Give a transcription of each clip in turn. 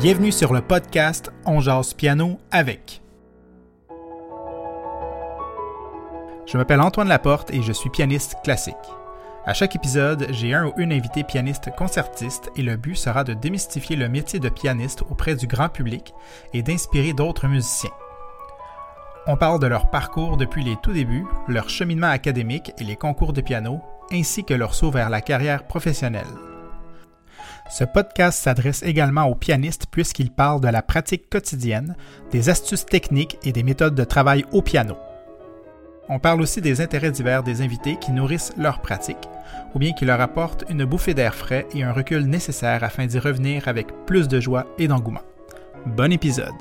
Bienvenue sur le podcast On jase piano avec. Je m'appelle Antoine Laporte et je suis pianiste classique. À chaque épisode, j'ai un ou une invité pianiste concertiste et le but sera de démystifier le métier de pianiste auprès du grand public et d'inspirer d'autres musiciens. On parle de leur parcours depuis les tout débuts, leur cheminement académique et les concours de piano, ainsi que leur saut vers la carrière professionnelle. Ce podcast s'adresse également aux pianistes puisqu'il parle de la pratique quotidienne, des astuces techniques et des méthodes de travail au piano. On parle aussi des intérêts divers des invités qui nourrissent leur pratique, ou bien qui leur apportent une bouffée d'air frais et un recul nécessaire afin d'y revenir avec plus de joie et d'engouement. Bon épisode!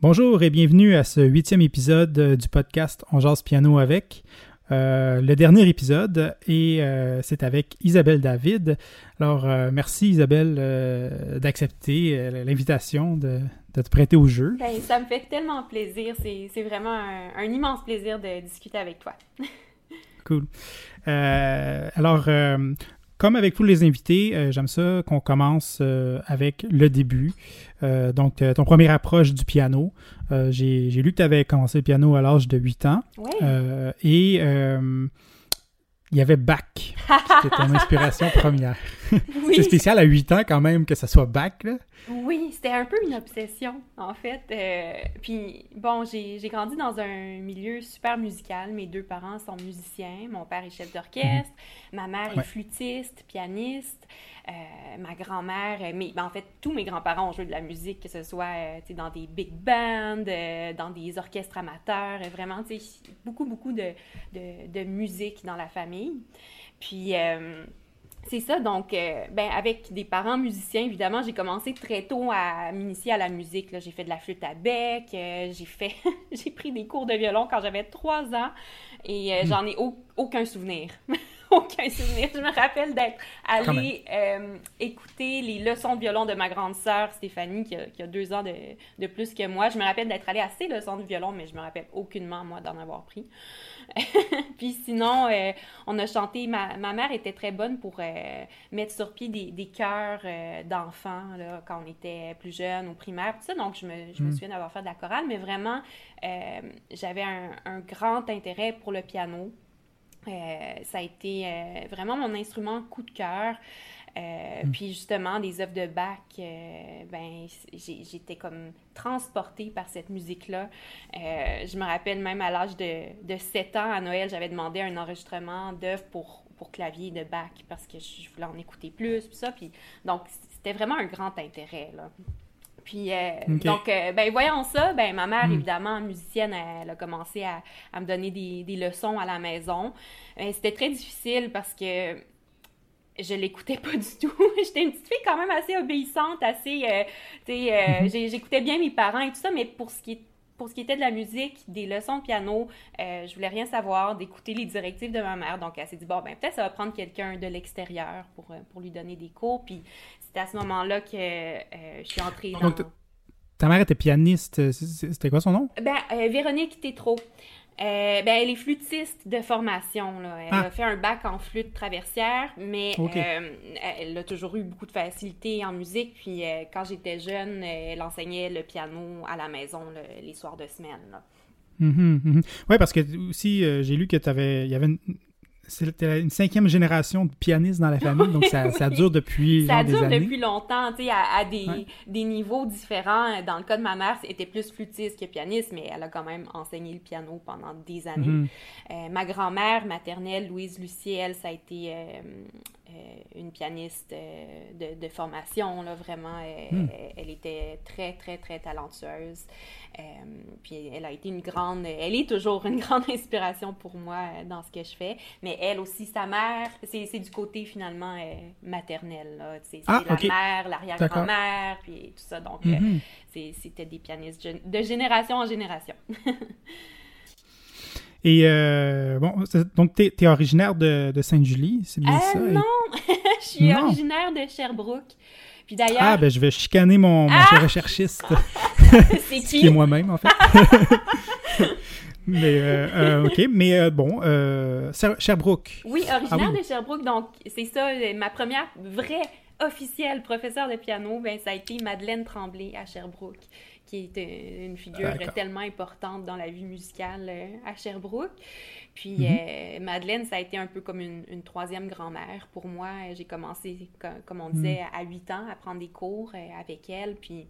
Bonjour et bienvenue à ce huitième épisode euh, du podcast On jase piano avec. Euh, le dernier épisode et euh, c'est avec Isabelle David. Alors merci Isabelle d'accepter l'invitation de, te prêter au jeu. Ben, ça me fait tellement plaisir. C'est vraiment un, immense plaisir de discuter avec toi. cool. alors comme avec tous les invités, euh, j'aime ça qu'on commence euh, avec le début. Euh, donc, ton première approche du piano. J'ai lu que tu avais commencé le piano à l'âge de 8 ans. Oui. et il y avait Bach. C'était ton inspiration première. c'est spécial à 8 ans quand même que ça soit Bach. Là. Oui, c'était un peu une obsession en fait. Euh, puis bon, j'ai grandi dans un milieu super musical. Mes deux parents sont musiciens. Mon père est chef d'orchestre. Ma mère est flûtiste, pianiste. Euh, ma grand-mère, euh, mais ben, en fait, tous mes grands-parents ont joué de la musique, que ce soit dans des big bands, dans des orchestres amateurs, vraiment, beaucoup, beaucoup de, de, de, musique dans la famille. Puis, c'est ça, donc, ben, avec des parents musiciens, évidemment, j'ai commencé très tôt à m'initier à la musique. J'ai fait de la flûte à bec, j'ai fait, j'ai pris des cours de violon quand j'avais trois ans et hmm. j'en ai aucun souvenir. aucun souvenir. Je me rappelle d'être allée euh, écouter les leçons de violon de ma grande sœur Stéphanie, qui a, deux ans de, plus que moi. Je me rappelle d'être allée à ces leçons de violon, mais je me rappelle aucunement, moi, d'en avoir pris. Puis sinon, euh, on a chanté. Ma, mère était très bonne pour euh, mettre sur pied des, des chœurs d'enfants quand on était plus jeune, au primaire, tout ça. Donc, je me, je me hmm. souviens d'avoir fait de la chorale, mais vraiment, j'avais un, un grand intérêt pour le piano. Euh, ça a été euh, vraiment mon instrument coup de cœur. Euh, hmm. Puis justement, des œuvres de Bach, ben, j'étais comme transportée par cette musique-là. je me rappelle même à l'âge de, de 7 ans, à Noël, j'avais demandé un enregistrement d'œuvres pour, pour clavier de Bach parce que je voulais en écouter plus, puis ça. Puis, donc, c'était vraiment un grand intérêt. Là. Puis, euh, donc, euh, ben, voyant ça, ben, ma mère, hmm. évidemment, musicienne, elle, a commencé à, me donner des, leçons à la maison. Euh, c'était très difficile parce que je l'écoutais pas du tout. J'étais une petite fille quand même assez obéissante, assez, tu sais, j'écoutais bien mes parents et tout ça, mais pour ce qui est pour ce qui était de la musique, des leçons de piano, je voulais rien savoir, d'écouter les directives de ma mère. Donc, elle s'est dit, bon, ben, peut-être ça va prendre quelqu'un de l'extérieur pour, pour lui donner des cours. Puis, c'est à ce moment-là que euh, je suis entrée dans... Donc, ta mère était pianiste. C'était quoi son nom? Ben, euh, Véronique Tétrault. Euh, ben, elle est flûtiste de formation. Là. Elle ah. a fait un bac en flûte traversière, mais elle a toujours eu beaucoup de facilité en musique. Puis quand j'étais jeune, elle enseignait le piano à la maison les soirs de semaine. Mm-hmm, mm-hmm. Oui, parce que aussi, j'ai lu que tu avais. Il y avait une, c'était une cinquième génération de pianistes dans la famille, donc ça, ça dure depuis Ça dure depuis longtemps, tu sais, à, des, des, niveaux différents. Dans le cas de ma mère, elle était plus flûtiste que pianiste, mais elle a quand même enseigné le piano pendant des années. Mm-hmm. Euh, ma grand-mère maternelle, Louise Luciel, ça a été euh, une pianiste de, de, formation, là, vraiment. Hmm. Elle, était très, très, très talentueuse. puis elle a été une grande... Elle est toujours une grande inspiration pour moi dans ce que je fais. Mais elle aussi, sa mère, c'est du côté finalement maternel. C'est ah, la mère, l'arrière-grand-mère, puis tout ça. Donc, mm-hmm. c'était des pianistes de génération en génération. Et euh, bon, donc tu es, originaire de, de Sainte-Julie, c'est bien euh, ça? Non, je suis originaire de Sherbrooke. Puis d'ailleurs. Ah, ben je vais chicaner mon, mon ah! recherchiste. c'est qui? qui est moi-même, en fait. mais, OK, mais bon, Sherbrooke. Oui, originaire ah de Sherbrooke, donc c'est ça, ma première vraie officielle professeure de piano, ben, ça a été Madeleine Tremblay à Sherbrooke, qui est une figure tellement importante dans la vie musicale à Sherbrooke. Puis mm-hmm. Madeleine, ça a été un peu comme une, troisième grand-mère pour moi. J'ai commencé, comme, on disait, mm. à 8 ans à prendre des cours avec elle. Puis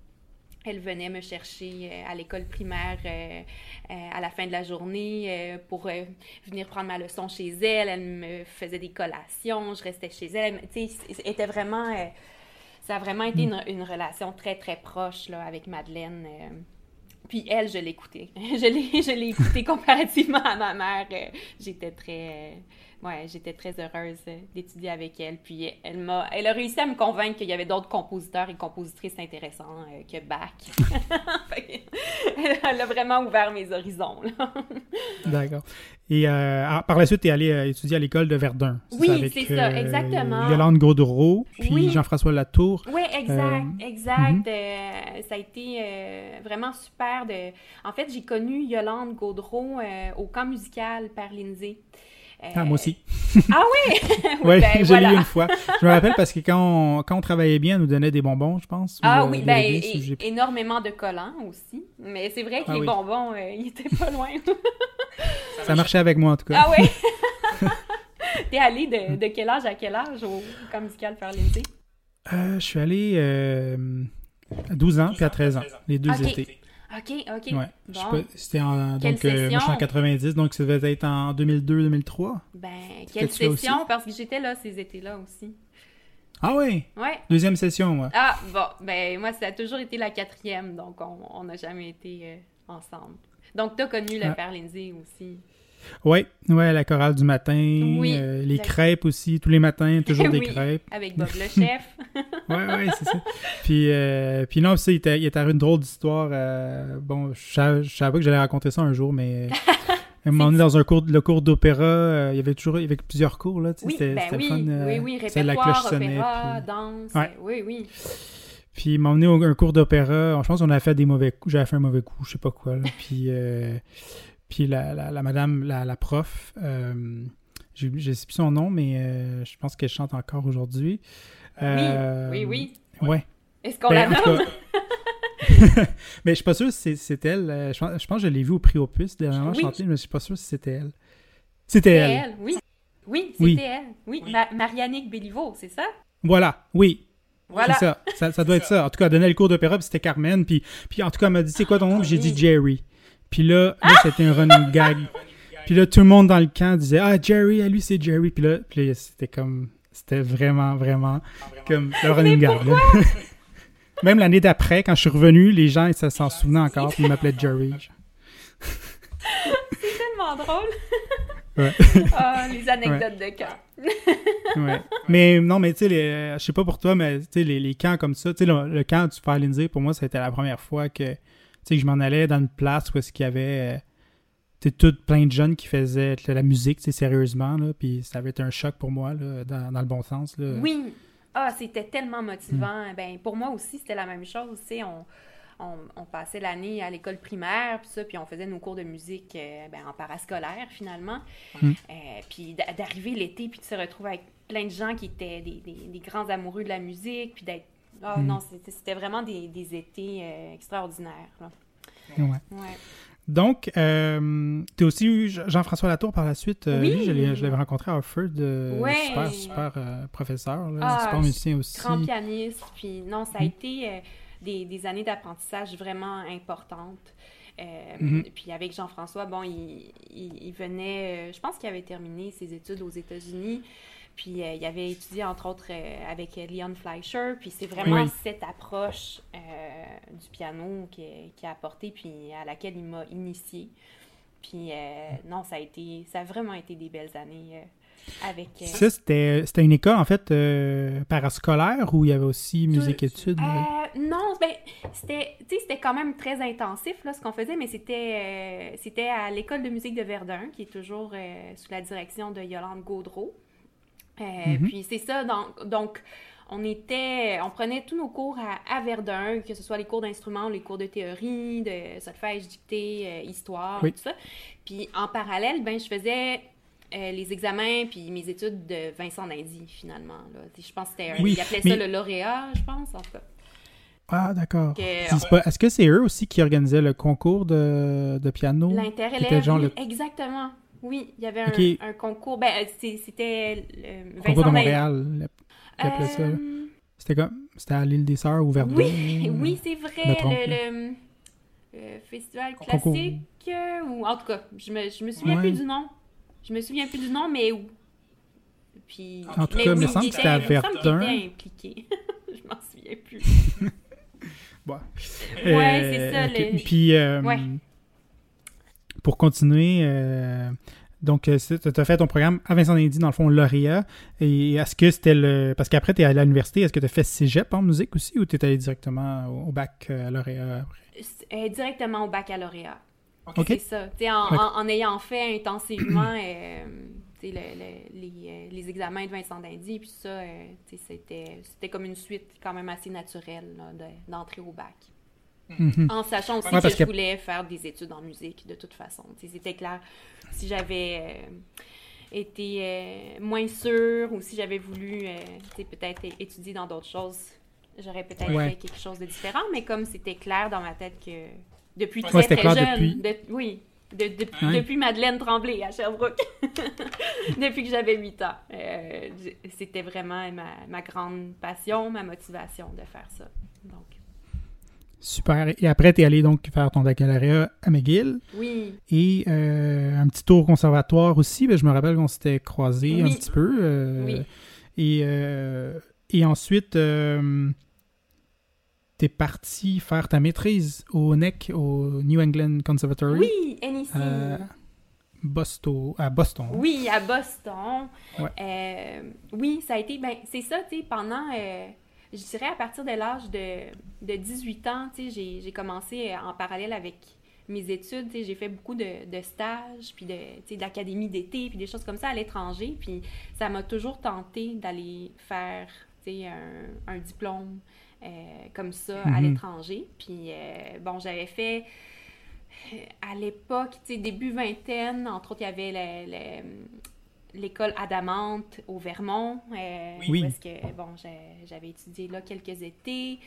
elle venait me chercher euh, à l'école primaire euh, euh, à la fin de la journée pour venir prendre ma leçon chez elle. Elle me faisait des collations, je restais chez elle. Tu sais, était vraiment... ça a vraiment été mm. une, relation très, très proche là, avec Madeleine. Puis elle, je l'écoutais. je l'ai écoutée comparativement à ma mère. J'étais très ouais, j'étais très heureuse d'étudier avec elle. Puis elle m'a, elle a réussi à me convaincre qu'il y avait d'autres compositeurs et compositrices intéressants euh, que Bach. elle a vraiment ouvert mes horizons. D'accord. Et euh, ah, par la suite, tu es allé euh, étudier à l'école de Verdun. Oui, c'est ça, exactement. Yolande Gaudreau, puis Jean-François Latour. Oui, exact, exact. Mhm. ça a été vraiment super. De... En fait, j'ai connu Yolande Gaudreau au camp musical par Lindsay. Ah, moi aussi. ah oui? oui, ben, j'ai lu une fois. Je me rappelle parce que quand on, quand on travaillait bien, on nous donnait des bonbons, je pense. Ah oui, ben, énormément de collants aussi. Mais c'est vrai que ah les bonbons, euh, ils étaient pas loin. ça marchait avec moi, en tout cas. Ah oui? T'es allé de, de, quel âge à quel âge au camp musical faire euh, Je suis allé euh, à 12 ans puis à 13 ans, les deux étés. OK, OK. Ouais. C'était en, donc, euh, moi, je suis en 90, donc ça devait être en 2002-2003. Ben, quelle session? Parce que j'étais là ces étés-là aussi. Ah oui? Ouais. Deuxième session, moi. Ah, bon. Ben, moi, ça a toujours été la quatrième, donc on n'a jamais été euh, ensemble. Donc, tu as connu le ah. Père Lindsay aussi. Oui, ouais, la chorale du matin, euh, les crêpes aussi, tous les matins, toujours des crêpes. Avec Bob le chef. oui, oui, c'est ça. Puis, euh, puis non, il était, il était une drôle d'histoire. Euh, bon, je savais, savais que j'allais raconter ça un jour, mais à un moment donné, dans un cours, le cours d'opéra, il y avait toujours il y avait plusieurs cours, là. Oui, c'était ben oui, fun, oui, oui, répertoire, la cloche sonnait, opéra, danse, oui, oui. Puis il m'a emmené au un cours d'opéra. Je pense qu'on a fait des mauvais coups. J'avais fait un mauvais coup, je sais pas quoi. Là. Puis puis la, la, madame, la, la prof, euh, je ne sais plus son nom, mais euh, je pense qu'elle chante encore aujourd'hui. Euh, oui, oui, oui. Ouais. Est-ce qu'on ben, la nomme? mais je suis pas sûr si c'est elle. Euh, je pense, je pense que je l'ai vue au prix Opus dernièrement chanter, mais je suis pas sûr si c'était elle. C'était elle. elle. Oui, oui, c'était elle. Oui, Marianique Béliveau, c'est ça? Voilà, oui. Voilà. C'est ça. ça. doit être ça. En tout cas, elle donnait le cours d'opéra, puis c'était Carmen. Puis, puis en tout cas, elle m'a dit, c'est quoi ton nom? J'ai dit Jerry. Puis là, là c'était un running gag. Puis là, tout le monde dans le camp disait Ah, Jerry, à lui, c'est Jerry. Puis là, puis c'était comme. C'était vraiment, vraiment comme le running gag. Même l'année d'après, quand je suis revenu, les gens ils s'en souvenaient encore. Puis ils m'appelaient Jerry. c'est tellement drôle. Ouais. Ah, les anecdotes de camp. ouais. Mais non, mais tu sais, je sais pas pour toi, mais tu sais, les, les, camps comme ça, tu sais, le, camp du Père Lindsay, pour moi, c'était la première fois que sais, que je m'en allais dans une place où est-ce qu'il y avait euh, tout plein de jeunes qui faisaient la musique, sérieusement, là, puis ça avait été un choc pour moi, là, dans, dans, le bon sens. Là. Oui, ah, c'était tellement motivant. Mm. Ben, pour moi aussi, c'était la même chose, tu sais, on, on, passait l'année à l'école primaire, puis ça, puis on faisait nos cours de musique euh, ben, en parascolaire, finalement. Mm. Euh, puis d'arriver l'été, puis de se retrouver avec plein de gens qui étaient des, des grands amoureux de la musique, puis d'être ah hmm. non, c'était vraiment des, des étés euh, extraordinaires. Ouais. Donc, euh, tu as aussi eu Jean-François Latour par la suite. Euh, oui. je l'avais rencontré à Harford. Super, super professeur, ah, super musicien aussi. Grand pianiste. Puis non, ça a hmm. été des, des, années d'apprentissage vraiment importantes. Hmm. Puis avec Jean-François, bon, il, il venait, je pense qu'il avait terminé ses études aux États-Unis. Puis euh, il avait étudié entre autres euh, avec Leon Fleischer. Puis c'est vraiment cette approche euh, du piano qui, qui, a apporté, puis à laquelle il m'a initié. Puis non, ça a été, ça a vraiment été des belles années. avec, Ça, c'était, une école, en fait, parascolaire ou il y avait aussi musique-études? non, ben, c'était, c'était quand même très intensif, là, ce qu'on faisait, mais c'était, c'était à l'école de musique de Verdun, qui est toujours sous la direction de Yolande Gaudreau. Euh, mhm. Puis c'est ça, donc, donc on était, on prenait tous nos cours à, Verdun, que ce soit les cours d'instruments, les cours de théorie, de solfège, dictée, euh, histoire, tout ça. Puis en parallèle, ben je faisais euh, les examens puis mes études de Vincent Dindy, finalement. Je pense que c'était un... il appelait ça le lauréat, je pense, en tout cas. Ah, d'accord. Est-ce que c'est eux aussi qui organisaient le concours de, de piano? L'interélève, le... exactement. Oui, il y avait un, un concours. Ben, c'était le concours de Montréal, ça. Euh, c'était comme... C'était à l'île des Sœurs ou Verdun? Oui, oui c'est vrai. Le, le, festival classique, ou en tout cas, je me, je me souviens plus du nom. Je me souviens plus du nom, mais où. Puis, en tout cas, il me semble que c'était à Verdun. impliqué. je m'en souviens plus. bon. Ouais, c'est ça. Euh, puis, euh, pour continuer, euh, donc, tu as fait ton programme à Vincent Indy, dans le fond, lauréat. Et est-ce que c'était le. Parce qu'après, tu es allé à l'université, est-ce que tu as fait cégep en musique aussi ou tu es allé directement au, bac à lauréat? Directement au baccalauréat. C'est ça. En, en, ayant fait intensivement euh, les, les, examens de Vincent Dindy, puis ça, euh, c'était comme une suite quand même assez naturelle d'entrer au bac. Mhm. En sachant aussi que je voulais faire des études en musique de toute façon. C'était clair. Si j'avais euh, été moins sûre ou si j'avais voulu peut-être étudier dans d'autres choses, j'aurais peut-être fait quelque chose de différent. Mais comme c'était clair dans ma tête que depuis très, très jeune. oui, depuis Madeleine Tremblay à Sherbrooke. depuis que j'avais 8 ans. Euh, c'était vraiment ma, ma, grande passion, ma motivation de faire ça. Donc. Super. Et après, tu es allé donc faire ton baccalauréat à McGill. Oui. Et euh, un petit tour au conservatoire aussi. Ben, je me rappelle qu'on s'était croisés un petit peu. Euh, oui. Et, et ensuite, t'es parti faire ta maîtrise au NEC, au New England Conservatory. Oui, NEC. À Boston. À Boston. Oui, à Boston. Euh, oui, ça a été. Ben, c'est ça, tu sais, pendant. Euh, je dirais à partir de l'âge de, de 18 ans, tu sais, j'ai commencé en parallèle avec mes études, j'ai fait beaucoup de, de stages, puis de, d'académie d'été, puis des choses comme ça à l'étranger. Puis ça m'a toujours tenté d'aller faire un, un diplôme euh, comme ça à mhm. l'étranger. Puis, euh, bon, j'avais fait euh, à l'époque, début vingtaine, entre autres, il y avait l'école Adamante au Vermont. oui. Parce que, bon, j'avais étudié là quelques étés.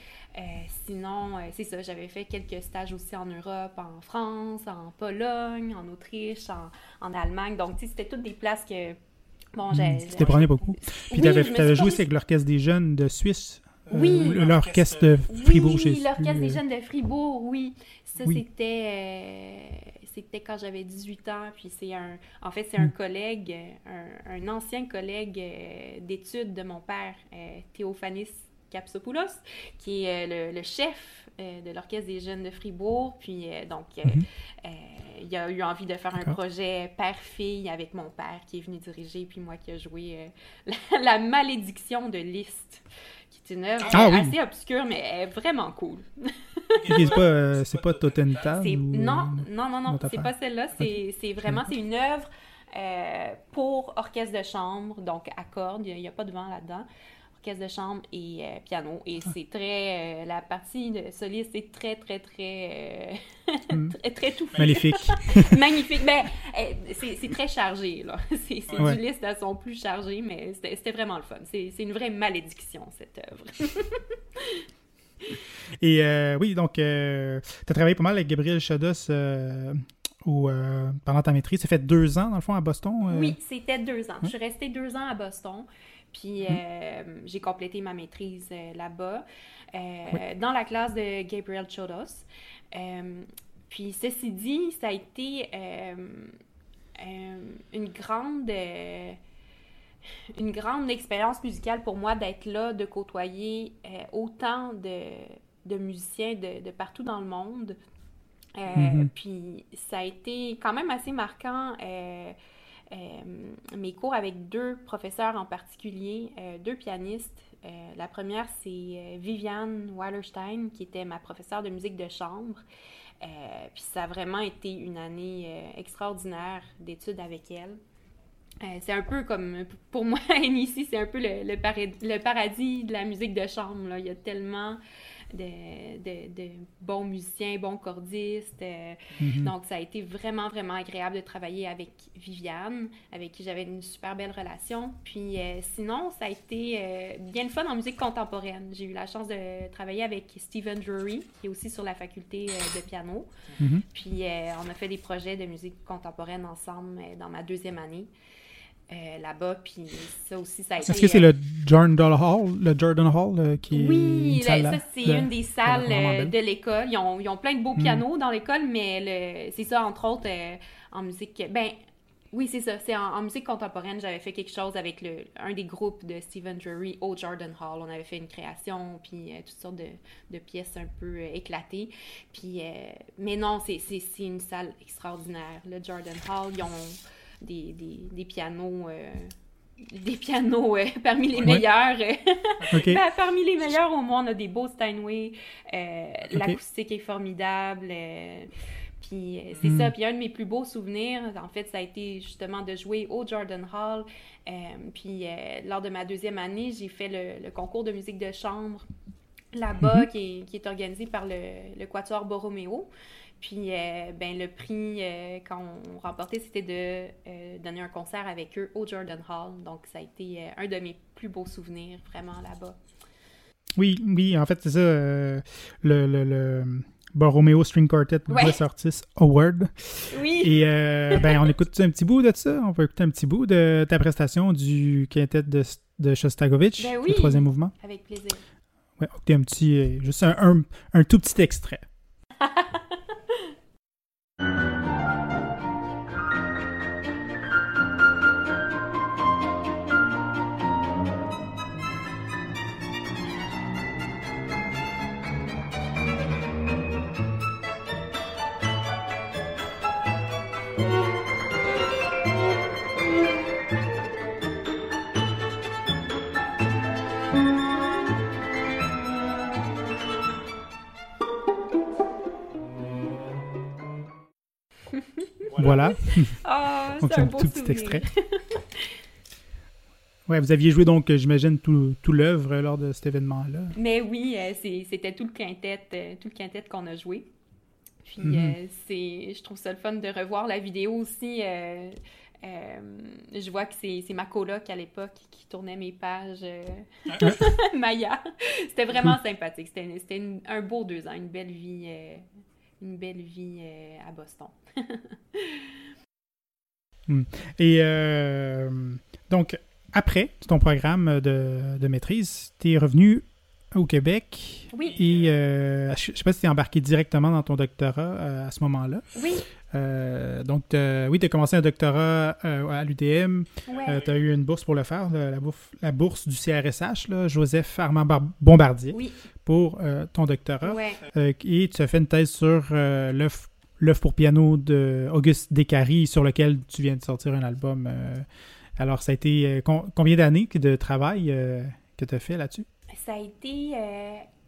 sinon, c'est ça, j'avais fait quelques stages aussi en Europe, en France, en Pologne, en Autriche, en, Allemagne. Donc, tu sais, c'était toutes des places que. Bon, j'ai. Tu t'es beaucoup. Puis, tu avais, joué aussi avec l'Orchestre des Jeunes de Suisse. Oui. Euh, l'orchestre de Fribourg. Oui, l'orchestre des jeunes de Fribourg, oui. Ça, c'était... Euh, c'était quand j'avais 18 ans, puis c'est un... En fait, c'est un hmm. collègue, un, ancien collègue euh, d'études de mon père, Théophanis Capsopoulos, qui est le, chef de l'Orchestre des Jeunes de Fribourg. Puis, donc, mhm. il a eu envie de faire un projet père-fille avec mon père qui est venu diriger, puis moi qui a joué la, la, malédiction de Liszt c'est une œuvre ah assez obscure, mais vraiment cool. c'est pas, euh, pas Totentan? Non, non, non, non, c'est pas celle-là. C'est vraiment c'est une œuvre euh, pour orchestre de chambre, donc à cordes, il n'y a, pas de vent là-dedans orchestre de chambre et euh, piano. Et ah. c'est très. la partie de soliste est très, très, très. Mm. très, très tout Magnifique. Magnifique. Mais ben, c'est très chargé, là. C'est du liste à son plus chargé, mais c'était vraiment le fun. C'est une vraie malédiction, cette œuvre. et euh, oui, donc, euh, tu as travaillé pas mal avec Gabriel Chados. Ou, pendant ta maîtrise, ça fait deux ans, dans le fond, à Boston? Oui, c'était deux ans. Je suis restée deux ans à Boston. Puis mhm. euh, j'ai complété ma maîtrise euh, là-bas, euh, dans la classe de Gabriel Chodos. puis ceci dit, ça a été une grande une grande expérience musicale pour moi d'être là, de côtoyer autant de, de musiciens de, de, partout dans le monde. Mhm. Puis ça a été quand même assez marquant mes cours avec deux professeurs en particulier, euh, deux pianistes. Euh, la première, c'est Viviane Wallerstein, qui était ma professeure de musique de chambre. puis ça a vraiment été une année extraordinaire d'études avec elle. c'est un peu comme, pour moi, ici, c'est un peu le, paradis de la musique de chambre. Il y a tellement de, bons musiciens, bons cordistes. Euh, mhm. Donc, ça a été vraiment, vraiment agréable de travailler avec Viviane, avec qui j'avais une super belle relation. Puis euh, sinon, ça a été euh, bien le fun en musique contemporaine. J'ai eu la chance de travailler avec Stephen Drury, qui est aussi sur la faculté de piano. Mhm. Puis on a fait des projets de musique contemporaine ensemble dans ma deuxième année. Euh, là-bas. Puis ça aussi, ça a été... Est-ce que c'est le Jordan Hall, le Jordan Hall euh, qui oui, ça, c'est une des salles euh, de l'école. Ils ont, ils ont, plein de beaux hmm. pianos dans l'école, mais c'est ça, entre autres, en musique... Ben, oui, c'est ça. C'est en, musique contemporaine, j'avais fait quelque chose avec le, un des groupes de Stephen Drury au Jordan Hall. On avait fait une création, puis toutes sortes de, de, pièces un peu éclatées. Puis, mais non, c'est une salle extraordinaire. Le Jordan Hall, ils ont des, des, pianos. des pianos euh, euh, parmi les meilleurs. Ben, parmi les meilleurs, au moins, on a des beaux Steinway. Euh, l'acoustique est formidable. puis c'est hmm. ça. Puis un de mes plus beaux souvenirs, en fait, ça a été justement de jouer au Jordan Hall. puis lors de ma deuxième année, j'ai fait le, concours de musique de chambre là-bas, mhm. qui, est, organisé par le, le Quatuor Borromeo. Puis, euh, ben, le prix euh, qu'on remportait, c'était de euh, donner un concert avec eux au Jordan Hall. Donc, ça a été un de mes plus beaux souvenirs, vraiment, là-bas. Oui, oui, en fait, c'est ça. le, le, le... Borromeo String Quartet ouais. Artist Award. Oui. Et ben, on écoute un petit bout de ça. On peut écouter un petit bout de ta prestation du quintet de, de Shostakovich, ben oui. le troisième mouvement. Avec plaisir. Ouais, écoutez un petit, juste un, un, un tout petit extrait. Voilà. Ah, c'est un, tout petit extrait. ouais, vous aviez joué donc, j'imagine, tout, tout l'œuvre lors de cet événement-là. Mais oui, euh, c'était tout le quintet, euh, tout le quintet qu'on a joué. Puis mhm. euh, c'est, je trouve ça le fun de revoir la vidéo aussi. je vois que c'est ma coloc à l'époque qui tournait mes pages Maya. C'était vraiment sympathique. C'était un beau deux ans, une belle vie, une belle vie à Boston. Hmm. Et euh, donc, après ton programme de, maîtrise, tu es revenu au Québec. Oui. Et euh, je ne sais pas si tu es embarqué directement dans ton doctorat euh, à ce moment-là. Oui. Donc, oui, tu as commencé un doctorat à l'UDM. tu as eu une bourse pour le faire, la, la bourse du CRSH, là, Joseph Armand Bombardier, oui. pour ton doctorat. et tu as fait une thèse sur l'œuf l'œuvre pour piano d'Auguste Descaries, sur lequel tu viens de sortir un album. Euh, alors, ça a été euh, combien d'années de travail euh, que tu as fait là-dessus? Ça a été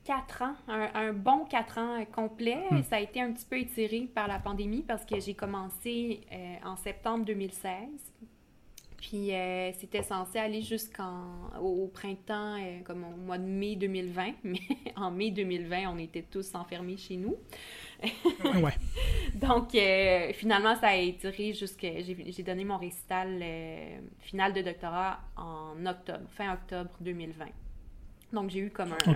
quatre ans, un, bon quatre ans complet. Hmm. Ça a été un petit peu étiré par la pandémie parce que j'ai commencé en septembre 2016. Puis c'était censé aller jusqu'au printemps, comme au mois de mai 2020. Mais en mai 2020, on était tous enfermés chez nous. ouais. Donc, euh, finalement, ça a étiré jusqu'à. J'ai donné mon récital euh, final de doctorat en octobre, fin octobre 2020. Donc, j'ai eu comme un.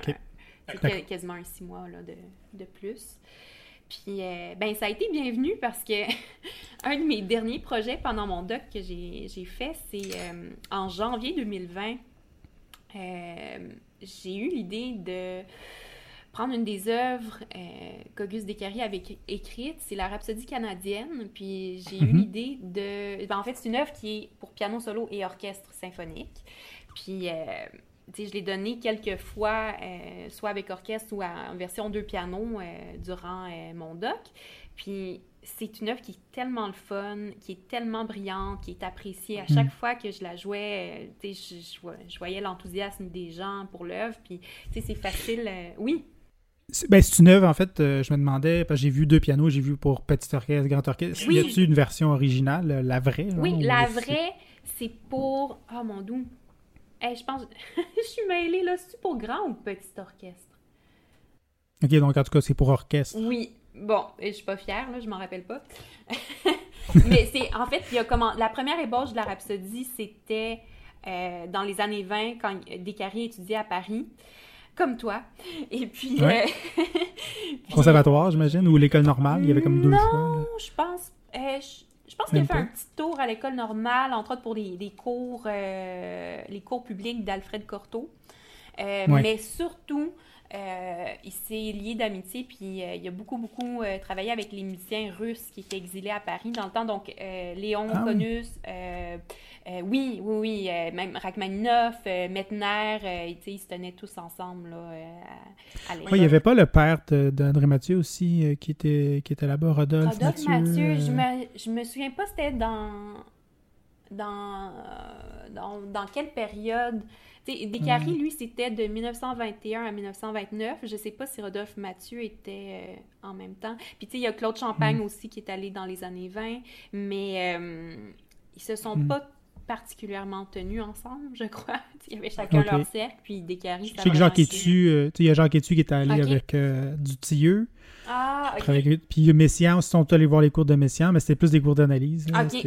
Quasiment un six mois là, de, de plus. Puis, euh, ben, ça a été bienvenu parce que un de mes derniers projets pendant mon doc que j'ai fait, c'est en janvier 2020. j'ai eu l'idée de prendre une des œuvres euh, qu'Auguste Descaries avait écrite, c'est la Rhapsodie canadienne. Puis j'ai eu mhm. l'idée de. Ben, en fait, c'est une œuvre qui est pour piano solo et orchestre symphonique. Puis, euh, je l'ai donnée quelques fois, euh, soit avec orchestre ou en version deux pianos durant mon doc. Puis c'est une œuvre qui est tellement le fun, qui est tellement brillante, qui est appréciée. À mhm. chaque fois que je la jouais, tu sais, je, je, voyais l'enthousiasme des gens pour l'œuvre. Puis, c'est facile. oui, ben, c'est une œuvre, en fait, euh, je me demandais, parce que j'ai vu deux pianos, j'ai vu pour petit orchestre, grand orchestre. Y a-t-il une version originale, la vraie? oui, la vraie, c'est pour. Ah, mon doux. Je pense. je suis mêlée, là. C'est pour grand ou petit orchestre? Ok, donc en tout cas, c'est pour orchestre. Oui. Bon, et je suis pas fière, là, je m'en rappelle pas. Mais c'est. En fait, il y a comment. La première ébauche de la Rhapsodie, c'était euh, dans les années 20, quand Descaries étudiait à Paris comme toi. Et puis. Ouais. Euh, Conservatoire, j'imagine, ou l'école normale, il y avait comme deux non, fois. Non, je pense. Euh, je, pense qu'il a fait un petit tour à l'école normale, entre autres pour cours, euh, les cours publics d'Alfred Cortot. Mais surtout, il s'est lié d'amitié, puis il a beaucoup, beaucoup travaillé avec les musiciens russes qui étaient exilés à Paris dans le temps. Donc, Léon Ah oui. Conus, euh, oui, oui, oui, euh, même Rachmaninoff, euh, euh, sais, ils se tenaient tous ensemble là, euh, à, à l'époque. Ouais, il n'y avait pas le père d'André Mathieu aussi euh, qui, était, qui était là-bas, Rodolphe, Rodolphe Mathieu. Mathieu, euh, je, me, je me souviens pas c'était dans, dans, euh, dans, dans quelle période. Descaries, Hmm. lui, c'était de 1921 à 1929. Je sais pas si Rodolphe Mathieu était euh, en même temps. Puis, tu sais, il y a Claude. Champagne aussi qui est allé dans les années 20, mais euh, ils se sont Hmm. pas particulièrement tenus ensemble, je crois. Il y avait chacun leur cercle, puis Descaries, Je sais que Jacques Étu, euh, tu sais, il y a Jacques Étu qui est allé avec euh, Dutilleux. Ah, ok. avec- Puis Messiaen aussi, sont allés voir les cours de Messiaen, mais c'était plus des cours d'analyse. Ok.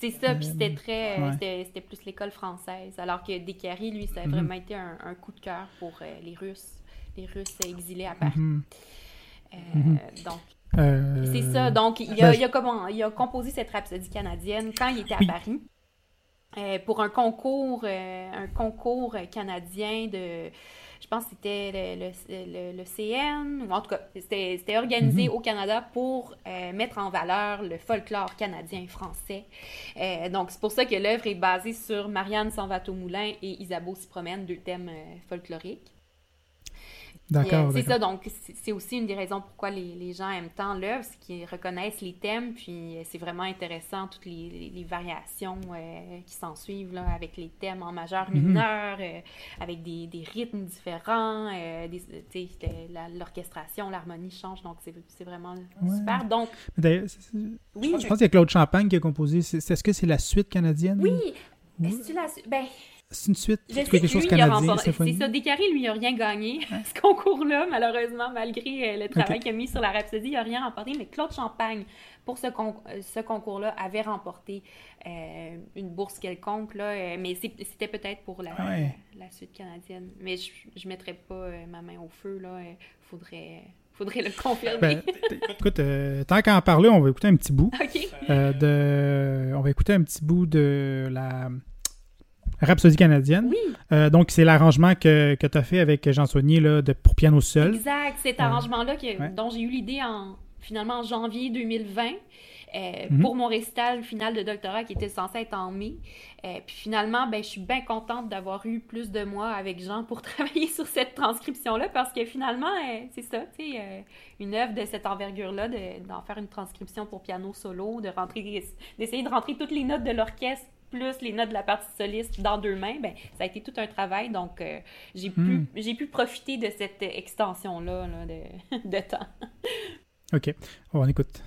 C'est ça, puis c'était très. euh, ouais. c'était- C'était plus l'école française. Alors que Descaries, lui, ça a Mhm. vraiment été un, un coup de cœur pour euh, les Russes. Les Russes exilés à Paris. Mhm. Euh, Mhm. Donc, Euh, c'est ça. Donc, il a, ben, il, a comment, il a composé cette rhapsodie canadienne quand il était à Oui. Paris. euh, pour un concours, euh, un concours canadien de, je pense que c'était le, le- le- le CN, ou en tout cas, c'était c'était organisé Mhm. au Canada pour euh, mettre en valeur le folklore canadien-français. Euh, donc, c'est pour ça que l'œuvre est basée sur Marianne Sanvato-Moulin et Isabeau s'y promène, deux thèmes euh, folkloriques. Euh, D'accord. c'est ça, donc c'est aussi une des raisons pourquoi les, les gens aiment tant l'œuvre, c'est qu'ils reconnaissent les thèmes, puis euh, c'est vraiment intéressant toutes les, les- les variations euh, qui s'en suivent là, avec les thèmes en majeur, Mhm. mineur, euh, avec des, des rythmes différents, euh, la- l'orchestration, l'harmonie change, donc c'est vraiment Ouais. super. Donc, D'ailleurs, oui, je pense qu'il y a Claude Champagne qui a composé. Est-ce que c'est la suite canadienne? oui, l'as su- Ben, C'est une suite. Je sais quelque que chose lui, a canadien? C'est ça, Descaries, lui, il n'a rien gagné, ce concours-là, malheureusement, malgré euh, le travail qu'il a mis sur la Rhapsodie, il n'a rien remporté. Mais Claude Champagne, pour ce, con- euh, ce concours-là, avait remporté euh, une bourse quelconque, là, mais c'était peut-être pour la, ouais. la suite canadienne. Mais je ne mettrais pas euh, ma main au feu, là. Il faudrait, faudrait le confirmer. Ben, écoute, euh, tant qu'à en parler, on va écouter un petit bout. OK. euh, de... On va écouter un petit bout de la Rhapsodie canadienne. Oui, Euh, donc, c'est l'arrangement que, que tu as fait avec Jean Soigné là, de, pour piano seul. Exact, cet Euh, arrangement-là ouais. dont j'ai eu l'idée en finalement en janvier 2020 euh, Mhm. pour mon récital final de doctorat qui était censé être en mai. Euh, puis finalement, ben, je suis bien contente d'avoir eu plus de mois avec Jean pour travailler sur cette transcription-là parce que finalement, euh, c'est ça, tu sais, une œuvre de cette envergure-là, de- d'en faire une transcription pour piano solo, de rentrer, d'essayer de rentrer toutes les notes de l'orchestre plus les notes de la partie soliste dans deux mains, ben, ça a été tout un travail, donc euh, j'ai Hmm. pu, j'ai pu profiter de cette extension-là là, de, de temps. OK. On écoute.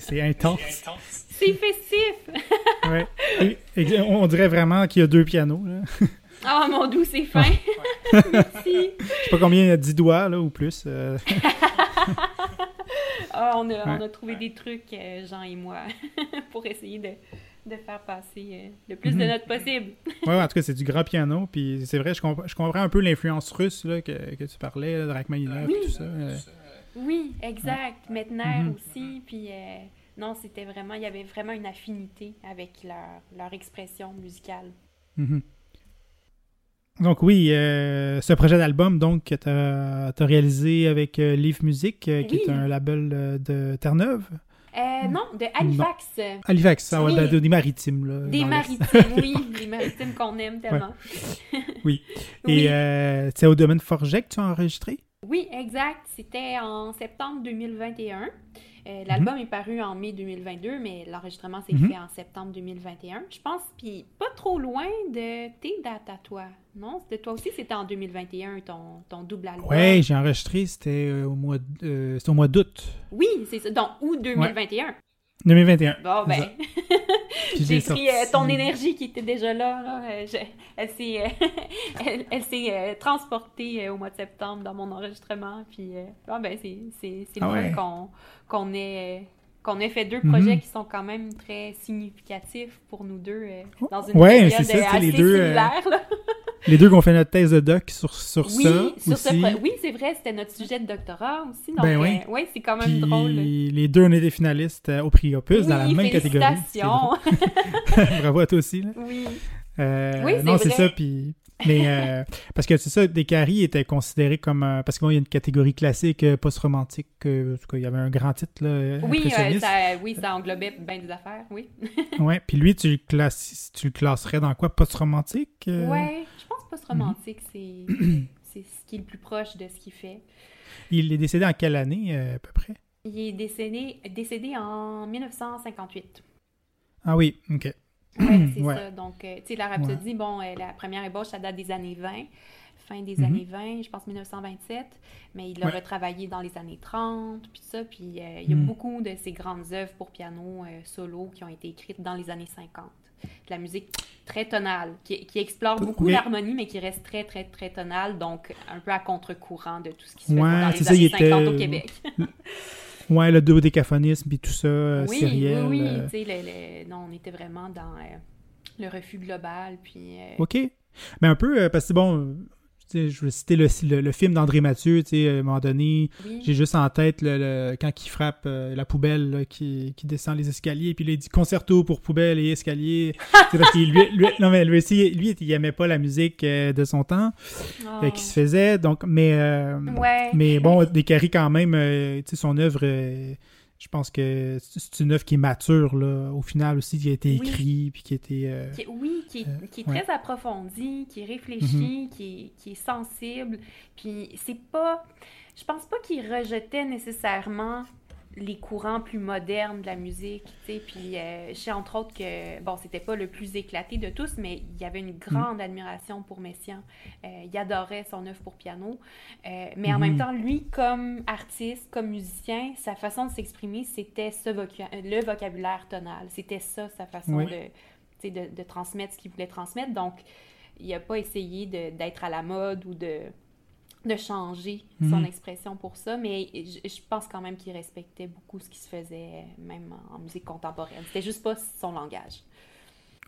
C'est intense. C'est festif! ouais. on dirait vraiment qu'il y a deux pianos. Là. Oh mon doux, c'est fin! Merci! Je sais pas combien il y a 10 doigts là, ou plus. Euh. Ah, on, a, on, a, trouvé des trucs, euh, Jean et moi, pour essayer de, de faire passer euh, le plus de mhm. notes possible. oui, en tout cas, c'est du grand piano. Puis c'est vrai, je, je, comprends un peu l'influence russe là, que, que, tu parlais, de Rachmaninoff oui. et tout ça. Oui, exact. Metner mhm. aussi. Puis non, c'était vraiment, il y avait vraiment une affinité avec leur, leur expression musicale. Mhm. Donc oui, euh, ce projet d'album donc que tu as, réalisé avec euh, Leaf Music, euh, qui est un label de Terre-Neuve? non, de Halifax. Halifax, ah, ouais, des maritimes. Là, des maritimes, oui, des maritimes qu'on aime tellement. oui. Et c'est au domaine Forget que tu as enregistré? Oui, exact. C'était en septembre 2021. Euh, l'album mhm. est paru en mai 2022, mais l'enregistrement s'est mhm. fait en septembre 2021, je pense. Puis pas trop loin de tes dates à toi, non? C'était toi aussi, c'était en 2021, ton, ton double album. Oui, j'ai enregistré, c'était euh, au mois, euh, au mois d'août. Oui, c'est ça. Donc, août 2021. 2021. Bon, ben, j'ai pris euh, ton énergie qui était déjà là. là. Euh, elle s'est, euh, elle, s'est transportée au mois de septembre dans mon enregistrement. Puis, bon, ben, c'est, c'est, c'est ah qu'on, qu'on, ait, qu'on ait fait deux mhm. projets qui sont quand même très significatifs pour nous deux dans une ouais, période ça, assez les deux, similaire. Les deux qui ont fait notre thèse de doc sur, sur oui, ça. Sur aussi. oui, c'est vrai, c'était notre sujet de doctorat aussi. ben oui. Euh, oui, c'est quand même Puis, drôle. Les deux, on était finalistes euh, au prix Opus dans la même catégorie. Bravo à toi aussi. Là. Oui. Euh, oui, non, c'est ça. Puis, mais euh, parce que c'est ça, Descaries était considéré comme parce qu'il y a une catégorie classique post-romantique. en tout cas, il y avait un grand titre là, oui, ça, oui, ça englobait bien des affaires, oui. ouais, puis lui, tu le, classes, tu le classerais dans quoi? Post-romantique Ouais, je post-romantique, c'est c'est ce qui est le plus proche de ce qu'il fait. Il est décédé en quelle année à peu près? Il est décédé décédé en 1958. Ah oui, ok. Ouais, c'est ça. Donc, euh, tu sais, la Rhapsodie, bon, euh, la première ébauche, ça date des années 20, fin des mhm. années 20, je pense 1927, mais il l'a retravaillé dans les années 30, puis ça, puis euh, il y a mhm. beaucoup de ses grandes œuvres pour piano solo qui ont été écrites dans les années 50. De la musique très tonale, qui, qui explore beaucoup l'harmonie, mais qui reste très, très, très tonale, donc un peu à contre-courant de tout ce qui se fait dans les années 50 au Québec. Ouais, le dodécaphonisme puis tout ça, euh, oui, sériel. Oui, oui, euh. tu sais, non, on était vraiment dans euh, le refus global, puis... OK. Mais un peu, parce que bon, je vais citer le, le, film d'André Mathieu, à un moment donné, j'ai juste en tête le, quand il frappe la poubelle qui, qui, descend les escaliers, puis il dit concerto pour poubelle et escalier. parce qu'il lui, lui, non mais lui aussi, lui, il aimait pas la musique de son temps oh. qui se faisait, donc mais mais bon, Descaries quand même, tu sais son œuvre je pense que c'est une œuvre qui est mature, là, au final aussi, qui a été écrit, puis qui a été... Euh, oui, qui est, euh, qui est très approfondie, qui est réfléchie, mhm. qui, est, qui est sensible, puis c'est pas... Je pense pas qu'il rejetait nécessairement les courants plus modernes de la musique, tu sais, puis euh, je sais entre autres que, bon, c'était pas le plus éclaté de tous, mais il y avait une grande mm. admiration pour Messiaen. Euh, il adorait son œuvre pour piano, euh, mais en même mm-hmm. temps, lui, comme artiste, comme musicien, sa façon de s'exprimer, c'était ce le vocabulaire tonal. C'était ça, sa façon de, de, de transmettre ce qu'il voulait transmettre. Donc, il n'a pas essayé d'être à la mode ou de de changer son mhm. expression pour ça, mais je, pense quand même qu'il respectait beaucoup ce qui se faisait, même en, musique contemporaine. C'était juste pas son langage.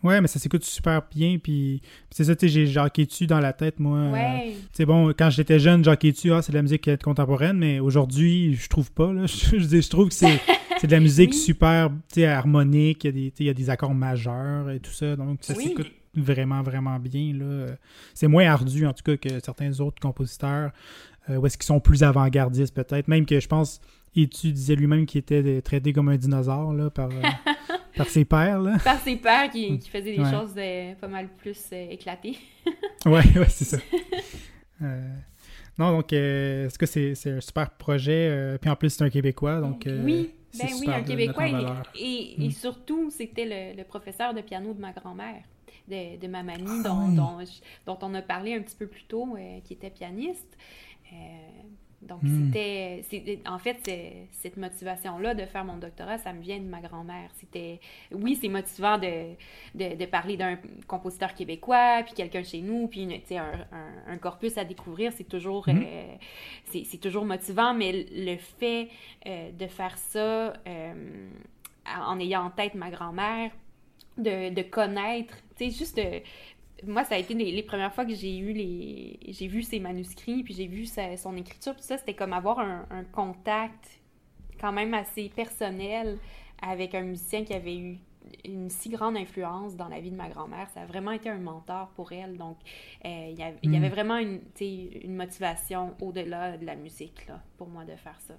Ouais, mais ça s'écoute super bien, puis c'est ça, tu sais, j'ai Jacques dessus dans la tête, moi. Ouais. c'est bon, quand j'étais jeune, Jacques dessus, ah, c'est de la musique contemporaine, mais aujourd'hui, je trouve pas, là. Je, je, trouve que c'est de la musique super, tu sais, harmonique, il y, a des, il y a des accords majeurs et tout ça, donc ça s'écoute vraiment, vraiment bien. C'est moins ardu, en tout cas, que certains autres compositeurs, euh, ou est-ce qu'ils sont plus avant-gardistes, peut-être. Même que je pense, et tu disais lui-même qu'il était traité comme un dinosaure là, par, euh, par ses pères. Là. Par ses pères qui, qui faisaient des choses euh, pas mal plus éclatées. ouais, ouais, c'est ça. non, donc, est-ce que c'est, un super projet? puis en plus, c'est un Québécois, donc... oui, ben oui, un Québécois. Et, et, mm. surtout, c'était le, professeur de piano de ma grand-mère de, de ma mamie, ah dont, dont, on a parlé un petit peu plus tôt, euh, qui était pianiste. Euh, Donc, hmm. c'était. En fait, cette motivation-là de faire mon doctorat, ça me vient de ma grand-mère. C'était. Oui, c'est motivant de, de, parler d'un compositeur québécois, puis quelqu'un chez nous, puis un, un, corpus à découvrir. C'est toujours, euh, c'est toujours motivant, mais le fait euh, de faire ça en ayant en tête ma grand-mère, de, de, connaître, tu sais, juste de, moi, ça a été les, premières fois que j'ai eu les. J'ai vu ses manuscrits, puis j'ai vu son écriture, puis ça, c'était comme avoir un, contact quand même assez personnel avec un musicien qui avait eu une si grande influence dans la vie de ma grand-mère. Ça a vraiment été un mentor pour elle. Donc, euh, il, y avait, y avait, mm. vraiment une, une motivation au-delà de la musique là, pour moi de faire ça.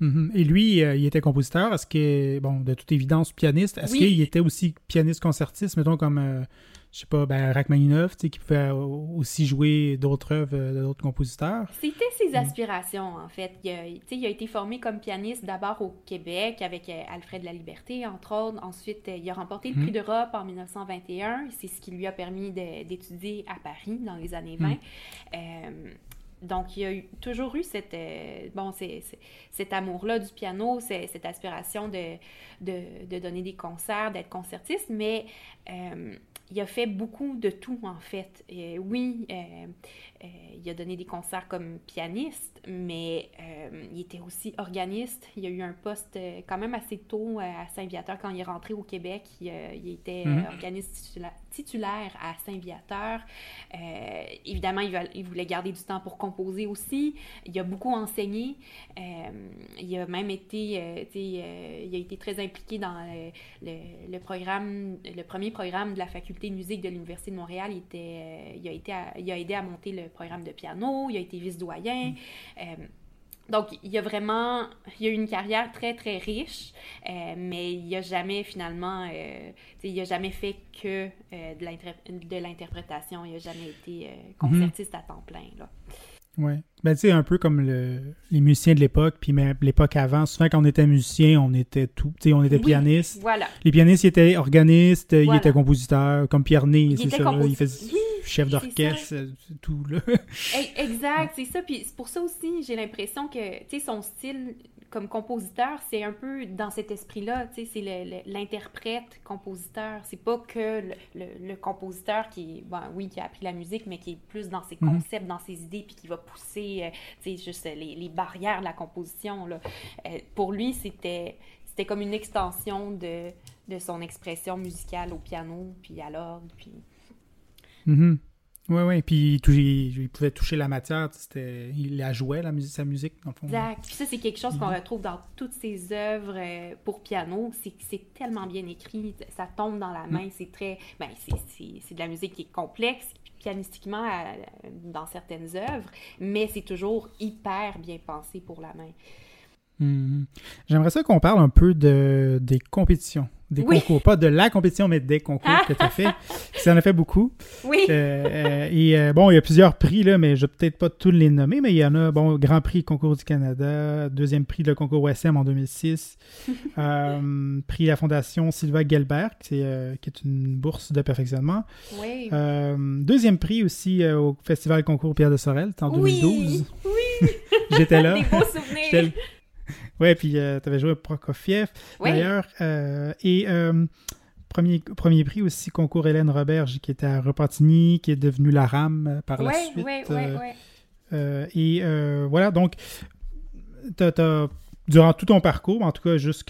Mm-hmm. Et lui, euh, il était compositeur. Est-ce que, bon, de toute évidence, pianiste. Est-ce qu'il était aussi pianiste concertiste, mettons, comme euh, je sais pas, ben, Rachmaninoff, tu sais, qui pouvait aussi jouer d'autres œuvres euh, d'autres compositeurs? C'était ses aspirations, en fait. Il a, il a été formé comme pianiste d'abord au Québec avec euh, Alfred La Liberté, entre autres. Ensuite, il a remporté le prix mhm. d'Europe en 1921. C'est ce qui lui a permis d'étudier à Paris dans les années 20. Donc, il a eu, toujours eu c'est, cet amour-là du piano, cette aspiration de, de, de, donner des concerts, d'être concertiste, mais il a fait beaucoup de tout, en fait. Et oui, euh, euh, il a donné des concerts comme pianiste, mais euh, il était aussi organiste. Il a eu un poste quand même assez tôt à Saint-Viateur. Quand il est rentré au Québec, il, était mhm. organiste titulaire à Saint-Viateur. évidemment, il, voulait garder du temps pour composer aussi. Il a beaucoup enseigné. il a même été, il a été très impliqué dans le, programme, le premier programme de la faculté de musique de l'Université de Montréal. Il, était, il, a été il a aidé à monter le programme de piano, il a été vice-doyen. Mm. Euh, donc, il a vraiment, il a eu une carrière très, très riche, euh, mais il n'a jamais finalement, euh, il n'a jamais fait que de l'interprétation, il n'a jamais été mm-hmm. concertiste à temps plein. Là. Oui. Ben, tu sais, un peu comme le, les musiciens de l'époque, puis même l'époque avant. Souvent, quand on était musicien, on était tout. Tu sais, on était pianiste. Voilà. Les pianistes, ils étaient organistes, ils étaient compositeurs, comme Pierre Ney, c'est ça. il faisait chef d'orchestre, tout, là. exact, c'est ça. Puis c'est pour ça aussi, j'ai l'impression que, tu sais, son style comme compositeur, c'est un peu dans cet esprit-là, tu sais, c'est l'interprète compositeur. C'est pas que le, compositeur qui, ben, oui, qui a appris la musique, mais qui est plus dans ses mhm. concepts, dans ses idées, puis qui va pousser, euh, tu sais, juste les, les, barrières de la composition, là. Euh, pour lui, c'était c'était comme une extension de, de son expression musicale au piano, puis à l'orgue, puis... Mhm. Oui, oui. Puis il, pouvait toucher la matière. Il la jouait, la musique, sa musique, dans le fond. Exact. Puis ça, c'est quelque chose qu'on mhm. retrouve dans toutes ses œuvres euh, pour piano. C'est tellement bien écrit. Ça tombe dans la main. Mhm. C'est très. Ben, c'est de la musique qui est complexe, pianistiquement, dans certaines œuvres, mais c'est toujours hyper bien pensé pour la main. Mhm. J'aimerais ça qu'on parle un peu de, des compétitions des concours, pas de la compétition, mais des concours que tu as fait. Ça en a fait beaucoup. Oui. Euh, euh, et euh, bon, il y a plusieurs prix, là, mais je vais peut-être pas tous les nommer, mais il y en a, bon, Grand Prix Concours du Canada, deuxième prix le concours OSM en 2006, prix la Fondation Sylva Gelbert, qui, est, qui est une bourse de perfectionnement. Oui. deuxième prix aussi au Festival Concours Pierre de Sorel, en 2012. Oui, oui. J'étais là. Des beaux souvenirs. Ouais, puis euh, tu avais joué Prokofiev, d'ailleurs. Euh, et euh, premier, premier prix aussi, concours Hélène Robert, qui était à Repentigny, qui est devenu la rame par la suite. Oui, oui, oui. et voilà, donc, durant tout ton parcours, en tout cas jusqu'au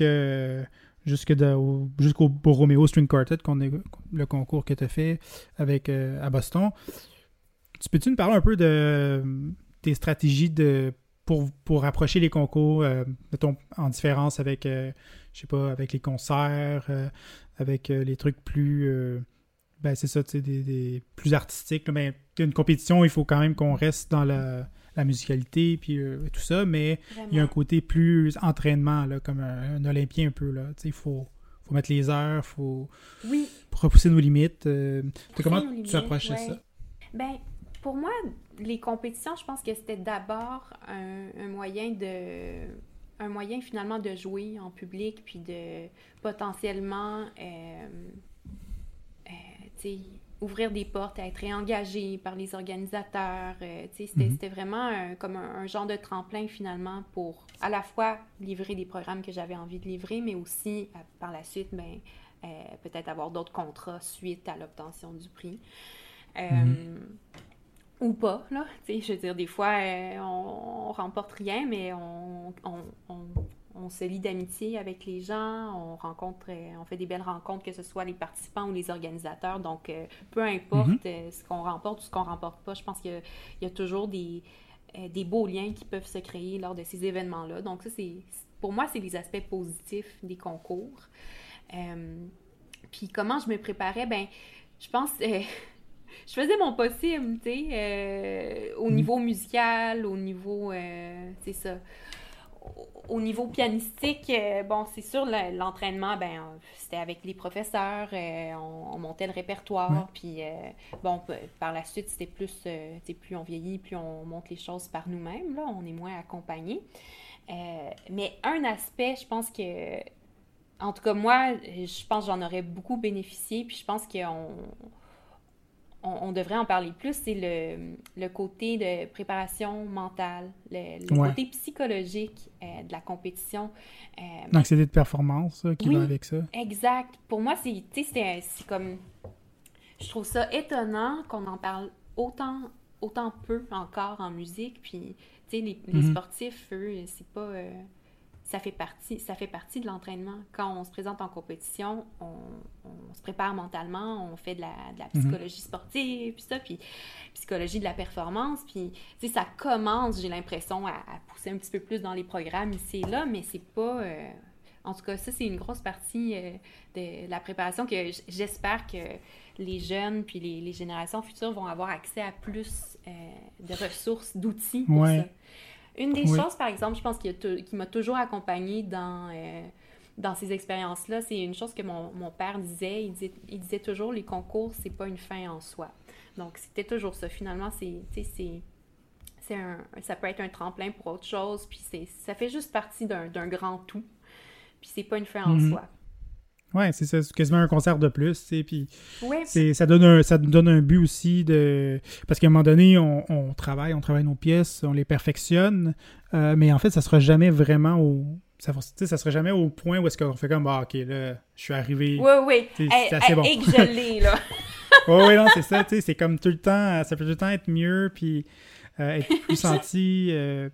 jusqu'au Romeo String Quartet, qu'on est, le concours que tu as fait avec, à Boston. Tu peux-tu nous parler un peu de tes stratégies de pour, pour approcher les concours, euh, mettons, en différence avec, euh, je sais pas, avec les concerts, euh, avec les trucs plus, ben c'est ça, tu sais, des, plus artistiques. mais une compétition, il faut quand même qu'on reste dans la, musicalité, puis tout ça, mais il y a un côté plus entraînement, là, comme un, Olympien un peu, là, tu sais, il faut, faut mettre les heures, il faut oui. repousser nos limites. comment tu approches ça? Ben, pour moi, les compétitions, je pense que c'était d'abord un, moyen de un moyen finalement de jouer en public puis de potentiellement euh, euh, ouvrir des portes, à être réengagé par les organisateurs. Euh, mhm. c'était, vraiment comme un, genre de tremplin finalement pour à la fois livrer des programmes que j'avais envie de livrer, mais aussi par la suite, ben, peut-être avoir d'autres contrats suite à l'obtention du prix. Mhm. Ou pas, là. je veux dire, des fois, on, on remporte rien, mais on, on se lie d'amitié avec les gens, on rencontre, euh, on fait des belles rencontres, que ce soit les participants ou les organisateurs. Donc, euh, peu importe mhm. euh, ce qu'on remporte ou ce qu'on remporte pas, je pense qu'il y, a toujours des, des beaux liens qui peuvent se créer lors de ces événements-là. Donc, ça, c'est pour moi, c'est les aspects positifs des concours. puis comment je me préparais, ben, je pense, je faisais mon possible, tu sais, au mhm. niveau musical, au niveau, c'est ça au niveau pianistique, euh, bon, c'est sûr, l'entraînement, ben, c'était avec les professeurs, euh, on, montait le répertoire, puis euh, bon, par la suite, c'était plus, plus on vieillit, plus on monte les choses par nous-mêmes, là, on est moins accompagné. mais un aspect, je pense que, en tout cas, moi, je pense que j'en aurais beaucoup bénéficié, puis je pense qu'on on, devrait en parler plus, c'est le, côté de préparation mentale, le, côté psychologique euh, de la compétition. Euh, L'anxiété de performance qui va avec ça. Exact. Pour moi, c'est comme... Je trouve ça étonnant qu'on en parle autant, autant peu encore en musique. Puis, tu sais, les, les, mm-hmm. sportifs, eux, c'est pas... Ça fait partie, ça fait partie de l'entraînement. Quand on se présente en compétition, on, se prépare mentalement, on fait de la, mhm. psychologie sportive, puis ça, puis psychologie de la performance, puis ça commence, j'ai l'impression, à, pousser un petit peu plus dans les programmes ici et là, mais c'est pas... Euh, en tout cas, ça, c'est une grosse partie euh, de la préparation que j'espère que les jeunes puis les, générations futures vont avoir accès à plus euh, de ressources, d'outils pour ça. Une des choses, par exemple, je pense qui, m'a toujours accompagnée dans, euh, dans ces expériences-là, c'est une chose que mon, père disait. Il, disait. il disait toujours les concours, c'est pas une fin en soi. Donc, c'était toujours ça. Finalement, c'est. c'est un, ça peut être un tremplin pour autre chose, puis ça fait juste partie d'un grand tout. Puis c'est pas une fin en mm-hmm. soi. Ouais, c'est ça, c'est quasiment un concert de plus, tu sais, puis c'est, ça donne un, ça donne un but aussi de, parce qu'à un moment donné, on, on travaille, on travaille nos pièces, on les perfectionne, euh, mais en fait, ça sera jamais vraiment au, ça, ça serait jamais au point où est-ce qu'on fait comme, bah, ok, là, je suis arrivé. Oui, oui, c'est assez bon. Et que je l'ai, là. oui, oui, non, c'est ça, tu sais, c'est comme tout le temps, ça peut tout le temps être mieux, puis euh, être plus senti. Euh,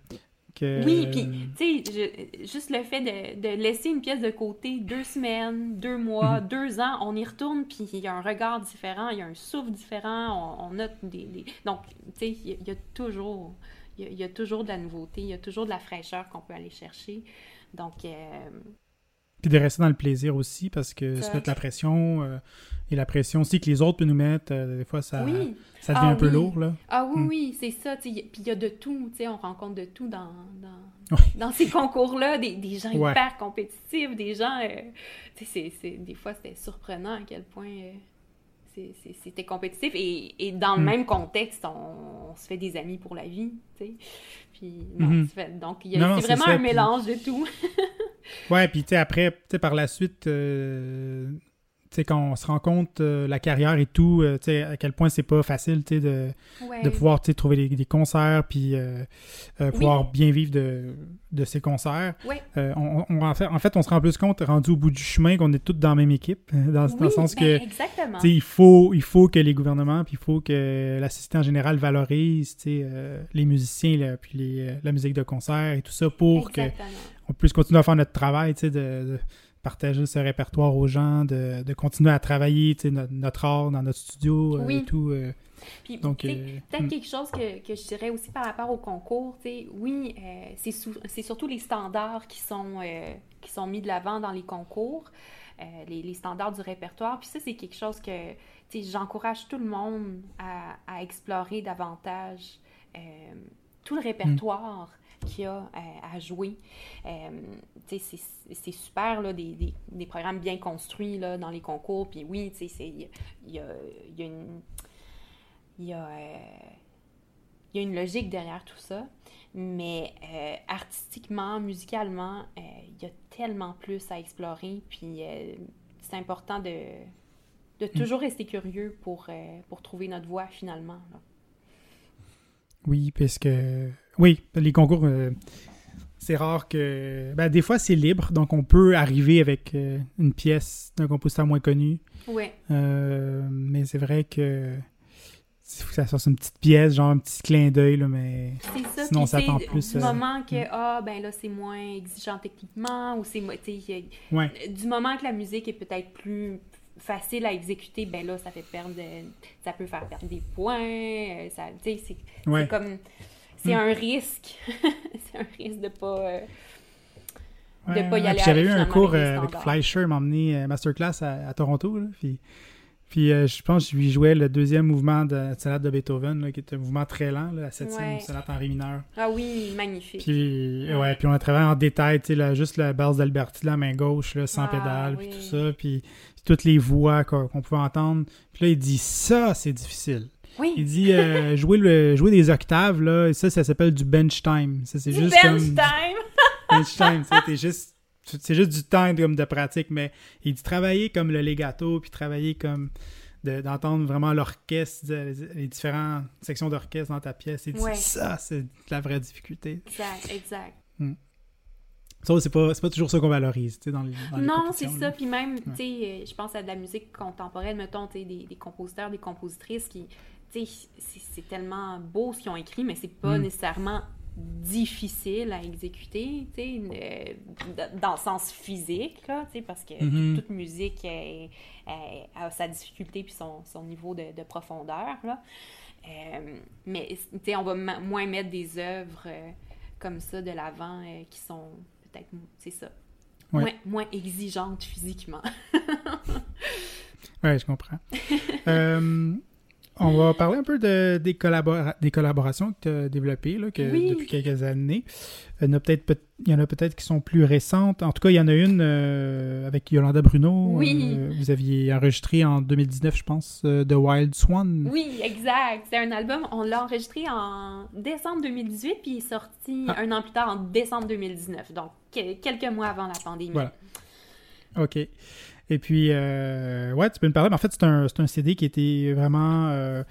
oui, puis, tu sais, juste le fait de, laisser une pièce de côté deux semaines, deux mois, mhm. deux ans, on y retourne, puis il y a un regard différent, il y a un souffle différent, on, note des, Donc, tu sais, il y, a toujours... Il y, a, toujours de la nouveauté, il y a toujours de la fraîcheur qu'on peut aller chercher. Donc... Euh, puis de rester dans le plaisir aussi, parce que se mettre la pression... Euh, et la pression aussi que les autres peuvent nous mettre, euh, des fois, ça, ça devient ah un peu lourd. Là. Ah oui, hmm. oui, c'est ça. Puis il y a de tout, on rencontre de tout dans, dans, dans ces concours-là, des, des, gens hyper compétitifs, des gens... Euh, c'est, des fois, c'était surprenant à quel point... Euh, c'était compétitif et, et, dans le hmm. même contexte, on, se fait des amis pour la vie, tu sais. Puis, non, mm-hmm. donc, c'est vraiment un mélange de tout. ouais, puis, tu sais, après, tu sais, par la suite, quand on se rend compte euh, la carrière et tout, euh, à quel point c'est pas facile de, de pouvoir trouver des, concerts puis euh, pouvoir bien vivre de, de ces concerts. On, en, fait, en fait, on se rend plus compte, rendu au bout du chemin, qu'on est tous dans la même équipe, dans, le sens que ben, il faut, il faut que les gouvernements puis il faut que la société en général valorise les musiciens puis les, la musique de concert et tout ça pour qu'on puisse continuer à faire notre travail de, de partager ce répertoire aux gens, de, de continuer à travailler notre, notre, art dans notre studio euh, et tout. Euh. Puis, Donc, euh, peut-être hmm. quelque chose que, que, je dirais aussi par rapport au concours, oui, c'est surtout les standards qui sont, qui sont mis de l'avant dans les concours, les, les, standards du répertoire. Puis ça, c'est quelque chose que j'encourage tout le monde à, à explorer davantage. tout le répertoire qu'il y a euh, à, jouer. Euh, c'est super, là, des, des, programmes bien construits là, dans les concours. Puis oui, il y a, y a une... Y a, euh, y a une logique derrière tout ça, mais artistiquement, musicalement, il y a tellement plus à explorer, puis c'est important de, de toujours rester curieux pour, pour trouver notre voie finalement. Oui, parce que oui, les concours, c'est rare que. Ben, des fois, c'est libre, donc on peut arriver avec une pièce d'un compositeur moins connu. Oui. mais c'est vrai que il faut que ça sorte une petite pièce, genre un petit clin d'œil, mais ça, sinon on s'attend plus. Du moment que, ah, ben là, c'est moins exigeant techniquement, ou c'est. Ouais. Du moment que la musique est peut-être plus facile à exécuter, ben là, ça fait perdre. Ça peut faire perdre des points. Euh, ça, c'est, c'est comme. C'est mm. un risque. c'est un risque de pas. Euh, de pas y aller J'avais eu un cours euh, avec Fleischer, m'a emmené masterclass à, à Toronto, là, puis puis euh, je pense que je lui jouais le deuxième mouvement de la sonate de Beethoven, qui est un mouvement très lent, la septième sonate en ré mineur. Ah oui, magnifique. Puis, ouais. puis on a travaillé en détail, tu sais, juste la base d'Alberti, la main gauche, là, sans ah, pédale, puis tout ça, puis toutes les voix qu'on pouvait entendre. Puis là, il dit ça, c'est difficile. Oui. Il dit euh, jouer, le, jouer des octaves, là, ça, ça s'appelle du bench time. Ça, c'est juste bench time! bench time, c'est juste c'est juste du temps comme de pratique, mais il dit travailler comme le legato, puis travailler comme d'entendre vraiment l'orchestre, les différentes sections d'orchestre dans ta pièce. Il dit ça, c'est la vraie difficulté. Exact, exact. Hmm. C'est pas, pas toujours ça qu'on valorise, tu sais, dans les, Non, c'est ça. Puis même, tu sais, euh, je pense à de la musique contemporaine, mettons, tu sais, des, des, compositeurs, des compositrices qui, tu sais, c'est tellement beau ce qu'ils ont écrit, mais c'est pas hmm. nécessairement difficile à exécuter, dans le sens physique, là, parce que mm-hmm. toute musique a sa difficulté puis son, son niveau de, de profondeur. Là. Euh, mais on va moins mettre des œuvres euh, comme ça de l'avant euh, qui sont peut-être, c'est ça, moins, moins exigeantes physiquement. oui, je comprends. On va parler un peu de, des, des collaborations que tu as développées là, que, depuis quelques années. Il y en a peut-être il y en a peut-être qui sont plus récentes. En tout cas, il y en a une euh, avec Yolanda Bruno. Oui. Euh, vous aviez enregistré en 2019, je pense, euh, The Wild Swan. Oui, exact. C'est un album, on l'a enregistré en décembre 2018, puis il est sorti ah. un an plus tard, en décembre 2019. Donc, quelques mois avant la pandémie. Voilà. OK. Et puis, euh, ouais, tu peux me parler. en fait, c'est un, un, CD qui était vraiment euh,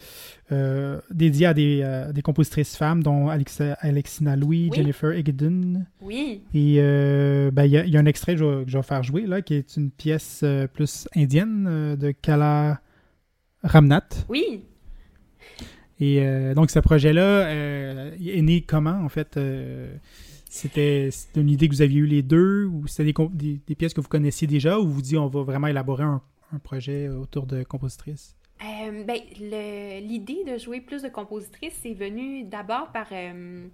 euh, dédié à des, des, compositrices femmes, dont Alexina Louis, Jennifer Egden. Oui. Et ben, il y, y, a un extrait que je, vais, que je, vais faire jouer, là, qui est une pièce plus indienne de Kala Ramnat. Oui. Et donc, ce projet-là est né comment, en fait c'était une idée que vous aviez eu les deux ou c'était des, pièces que vous connaissiez déjà ou vous dites on va vraiment élaborer un, projet autour de compositrices? Euh, ben, l'idée de jouer plus de compositrices, c'est venu d'abord par euh,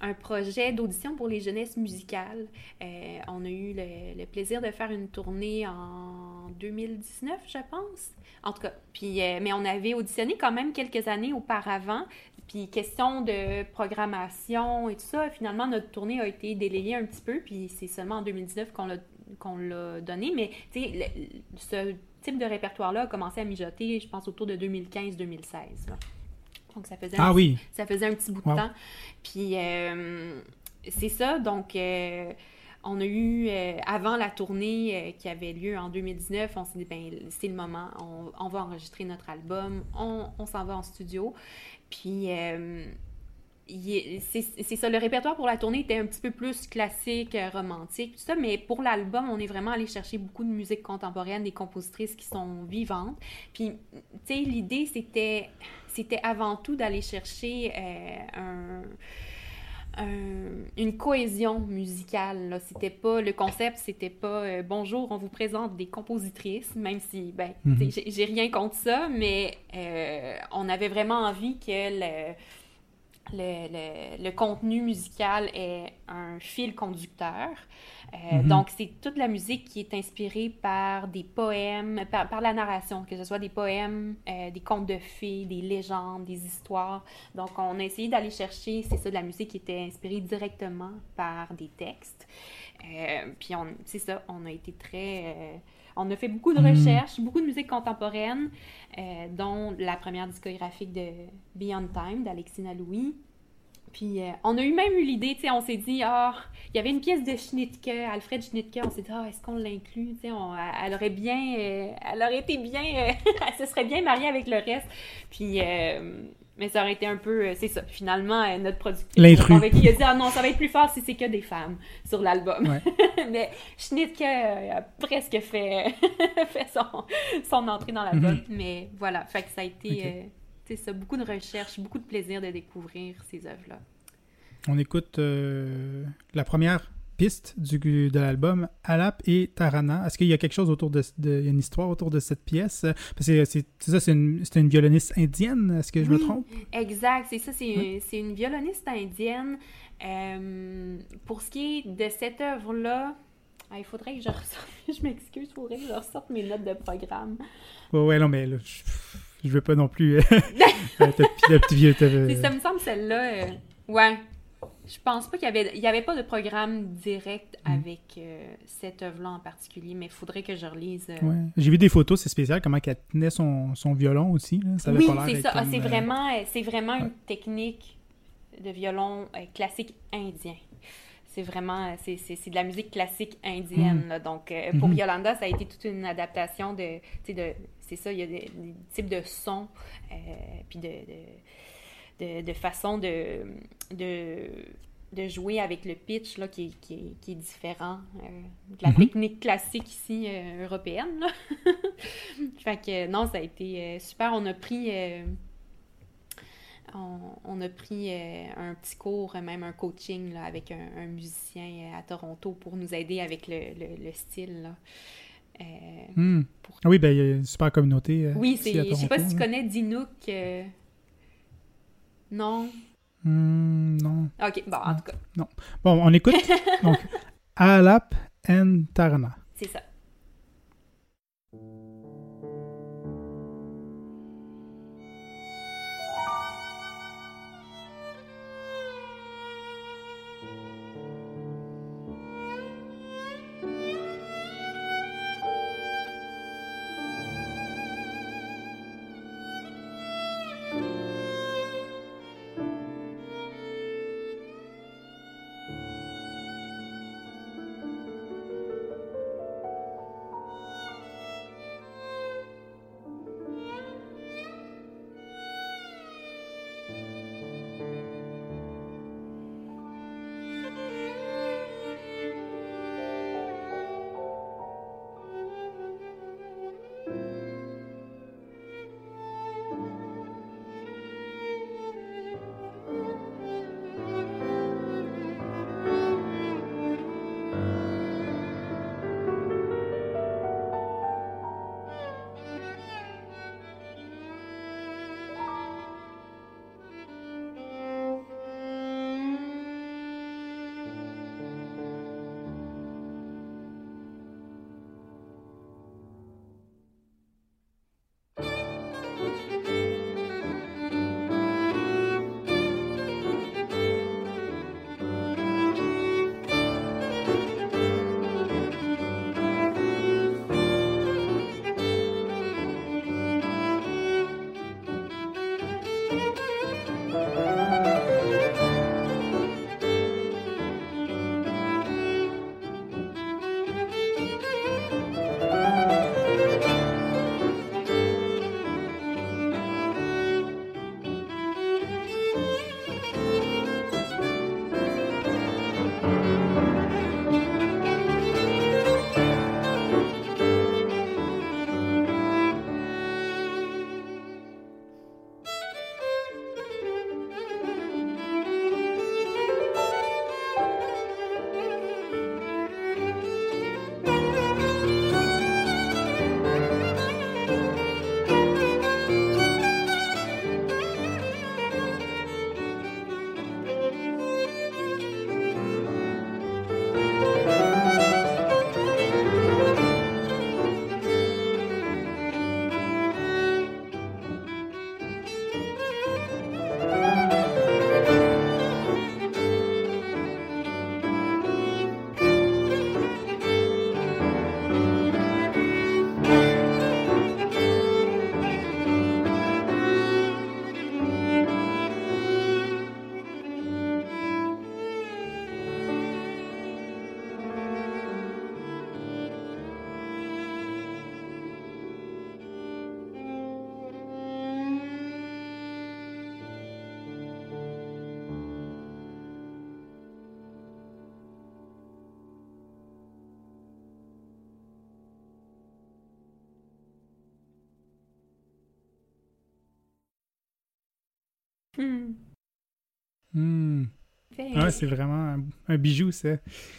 un projet d'audition pour les jeunesses musicales. Euh, on a eu le, plaisir de faire une tournée en 2019, je pense. En tout cas, puis, mais on avait auditionné quand même quelques années auparavant. Puis question de programmation et tout ça, finalement, notre tournée a été délayée un petit peu, puis c'est seulement en 2019 qu'on l'a, qu'on l'a donné. Mais, tu sais, ce type de répertoire-là a commencé à mijoter, je pense, autour de 2015-2016. Donc, ça faisait, ah, un, oui. ça faisait un petit bout de temps. Puis, euh, c'est ça, donc... Euh, on a eu, euh, avant la tournée qui avait lieu en 2019, on s'est dit, ben, c'est le moment, on, va enregistrer notre album, on, on s'en va en studio. Puis, euh, c'est ça, le répertoire pour la tournée était un petit peu plus classique, euh, romantique, tout ça, mais pour l'album, on est vraiment allé chercher beaucoup de musique contemporaine, des compositrices qui sont vivantes. Puis, tu sais, l'idée, c'était, c'était avant tout d'aller chercher euh, un une cohésion musicale. C'était pas le concept, c'était pas euh, bonjour, on vous présente des compositrices, même si ben mhm. j'ai rien contre ça, mais euh, on avait vraiment envie que le, le, le, contenu musical ait un fil conducteur. Euh, mhm. Donc, c'est toute la musique qui est inspirée par des poèmes, par, la narration, que ce soit des poèmes, euh, des contes de fées, des légendes, des histoires. Donc, on a essayé d'aller chercher, c'est ça, de la musique qui était inspirée directement par des textes. Euh, puis, c'est ça, on a été très... on a fait beaucoup de recherches, beaucoup de musique contemporaine, dont la première discographique de Beyond Time d'Alexina Louis. Puis euh, on a eu même eu l'idée, tu sais, on s'est dit, ah, il y avait une pièce de Schnittke, Alfred Schnittke, on s'est dit, ah, est-ce qu'on l'inclut, tu sais, elle aurait bien, euh, elle aurait été bien, euh, elle se serait bien mariée avec le reste. Puis, mais ça aurait été un peu, c'est ça, finalement, notre producteur, L'intrus. il a dit, ah non, ça va être plus fort si c'est que des femmes sur l'album. mais Schnittke a presque fait, fait son, son, entrée dans l'album. Mm-hmm. Mais voilà, fait que ça a été c'est ça, beaucoup de recherche, beaucoup de plaisir de découvrir ces œuvres-là. On écoute euh, la première piste du, de l'album, Alap et Tarana. Est-ce qu'il y a quelque chose autour de, de une histoire autour de cette pièce? Parce que c'est ça, c'est une, une, violoniste indienne, est-ce que je me trompe? Exact, c'est ça, c'est une, violoniste indienne. Euh, pour ce qui est de cette œuvre-là, ah, il faudrait que je ressorte, je m'excuse, il faudrait que je ressorte mes notes de programme. Ouais, ouais, non, mais là, je veux pas non plus. Euh, petit vieux. Ça me semble celle-là. Euh, ouais. Je pense pas qu'il y avait, il y avait pas de programme direct mm. avec euh, cette œuvre-là en particulier, mais il faudrait que je relise. Ouais. J'ai vu des photos, c'est spécial, comment elle tenait son, son violon aussi. Ça oui, c'est ça. Ah, c'est vraiment, c'est vraiment une technique de violon classique indien c'est vraiment c'est, de la musique classique indienne. Mm. Donc, pour mm-hmm. Yolanda, ça a été toute une adaptation de, de c'est ça, il y a des, types de sons, euh, puis de, de, de, façon de, de, jouer avec le pitch là, qui, qui, qui est différent euh, de la mhm. technique classique ici euh, européenne. fait que non, ça a été super. On a pris. On, a pris un petit cours, même un coaching là, avec un, musicien à Toronto pour nous aider avec le, le, style. Là. Euh, hmm. ah oui, ben, il y a une super communauté. Euh, oui, je sais pas si tu connais Dinook. Euh, non. Hmm, non. Ok, bon, en tout cas. Non. Bon, on écoute. donc, Alap and Tarana. C'est ça. Hmm. Hmm. c'est vraiment un, bijou, ça.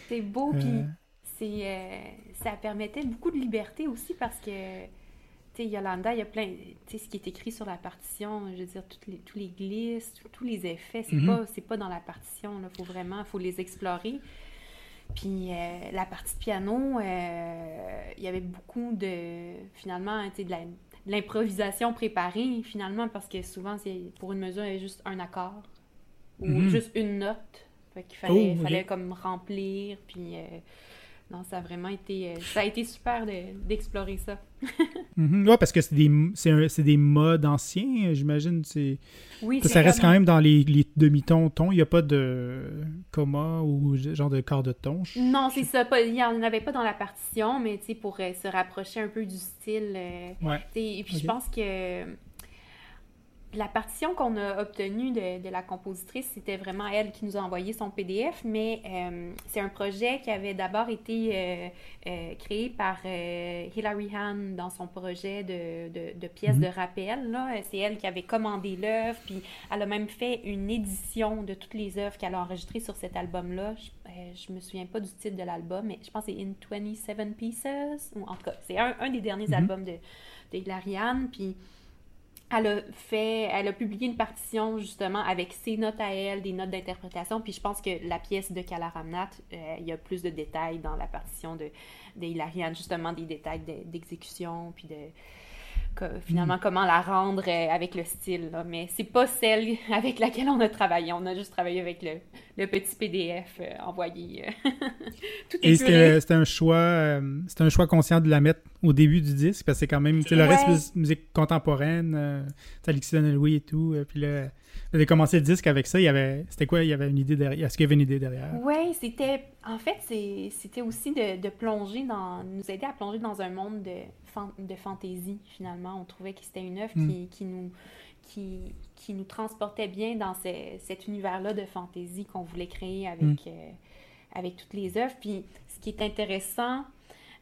C'est beau, puis ça permettait beaucoup de liberté aussi parce que tu sais, Yolanda, il y a plein, tu sais, ce qui est écrit sur la partition, je veux dire, toutes les, tous les glisses, tous les effets, c'est mm-hmm. pas, pas dans la partition, il faut vraiment, faut les explorer. Puis euh, la partie de piano, euh, il y avait beaucoup de, finalement, tu sais, de l'improvisation préparée, finalement, parce que souvent, c'est pour une mesure, il y a juste un accord ou mm-hmm. juste une note. Fait qu'il fallait, oh, fallait comme remplir, puis... Euh, non, ça a vraiment été, euh, ça a été super d'explorer ça. Mhm. Oui, parce que c'est des, des modes anciens, j'imagine. Oui, ça reste quand même dans les, demi-tons, tons. Il n'y a pas de coma ou genre de quart de ton. Non, c'est ça. il n'y en avait pas dans la partition, mais pour euh, se rapprocher un peu du style. Euh, ouais. Et puis je pense que la partition qu'on a obtenue de, la compositrice, c'était vraiment elle qui nous a envoyé son PDF, mais euh, c'est un projet qui avait d'abord été euh, euh, créé par Hilary Hahn dans son projet de, pièces mhm. de rappel. C'est elle qui avait commandé l'œuvre, puis elle a même fait une édition de toutes les œuvres qu'elle a enregistrées sur cet album-là. Je, ne me souviens pas du titre de l'album, mais je pense que c'est In 27 Pieces, ou en tout cas, c'est un, des derniers mhm. albums de, de Hilary Hahn, puis elle a fait, elle a publié une partition justement avec ses notes à elle, des notes d'interprétation. Puis je pense que la pièce de Kalaramnat, euh, il y a plus de détails dans la partition de, de justement des détails d'exécution, puis de, finalement, mm. comment la rendre euh, avec le style. Là. Mais c'est pas celle avec laquelle on a travaillé. On a juste travaillé avec le, le petit PDF euh, envoyé. Tout Et c'était un choix c'était un choix conscient de la mettre au début du disque, parce que c'est quand même, le reste musique contemporaine, euh, Alexis Louis et tout, puis là, vous avez commencé le disque avec ça, il y avait, c'était quoi, il y avait une idée derrière, est-ce qu'il y avait une idée derrière? Oui, c'était, en fait, c'était aussi de, de, plonger dans, nous aider à plonger dans un monde de de fantaisie, finalement. On trouvait que c'était une œuvre qui, hmm. nous, qui, qui, nous transportait bien dans cet univers-là de fantaisie qu'on voulait créer avec, hmm. euh, avec toutes les œuvres. Puis ce qui est intéressant,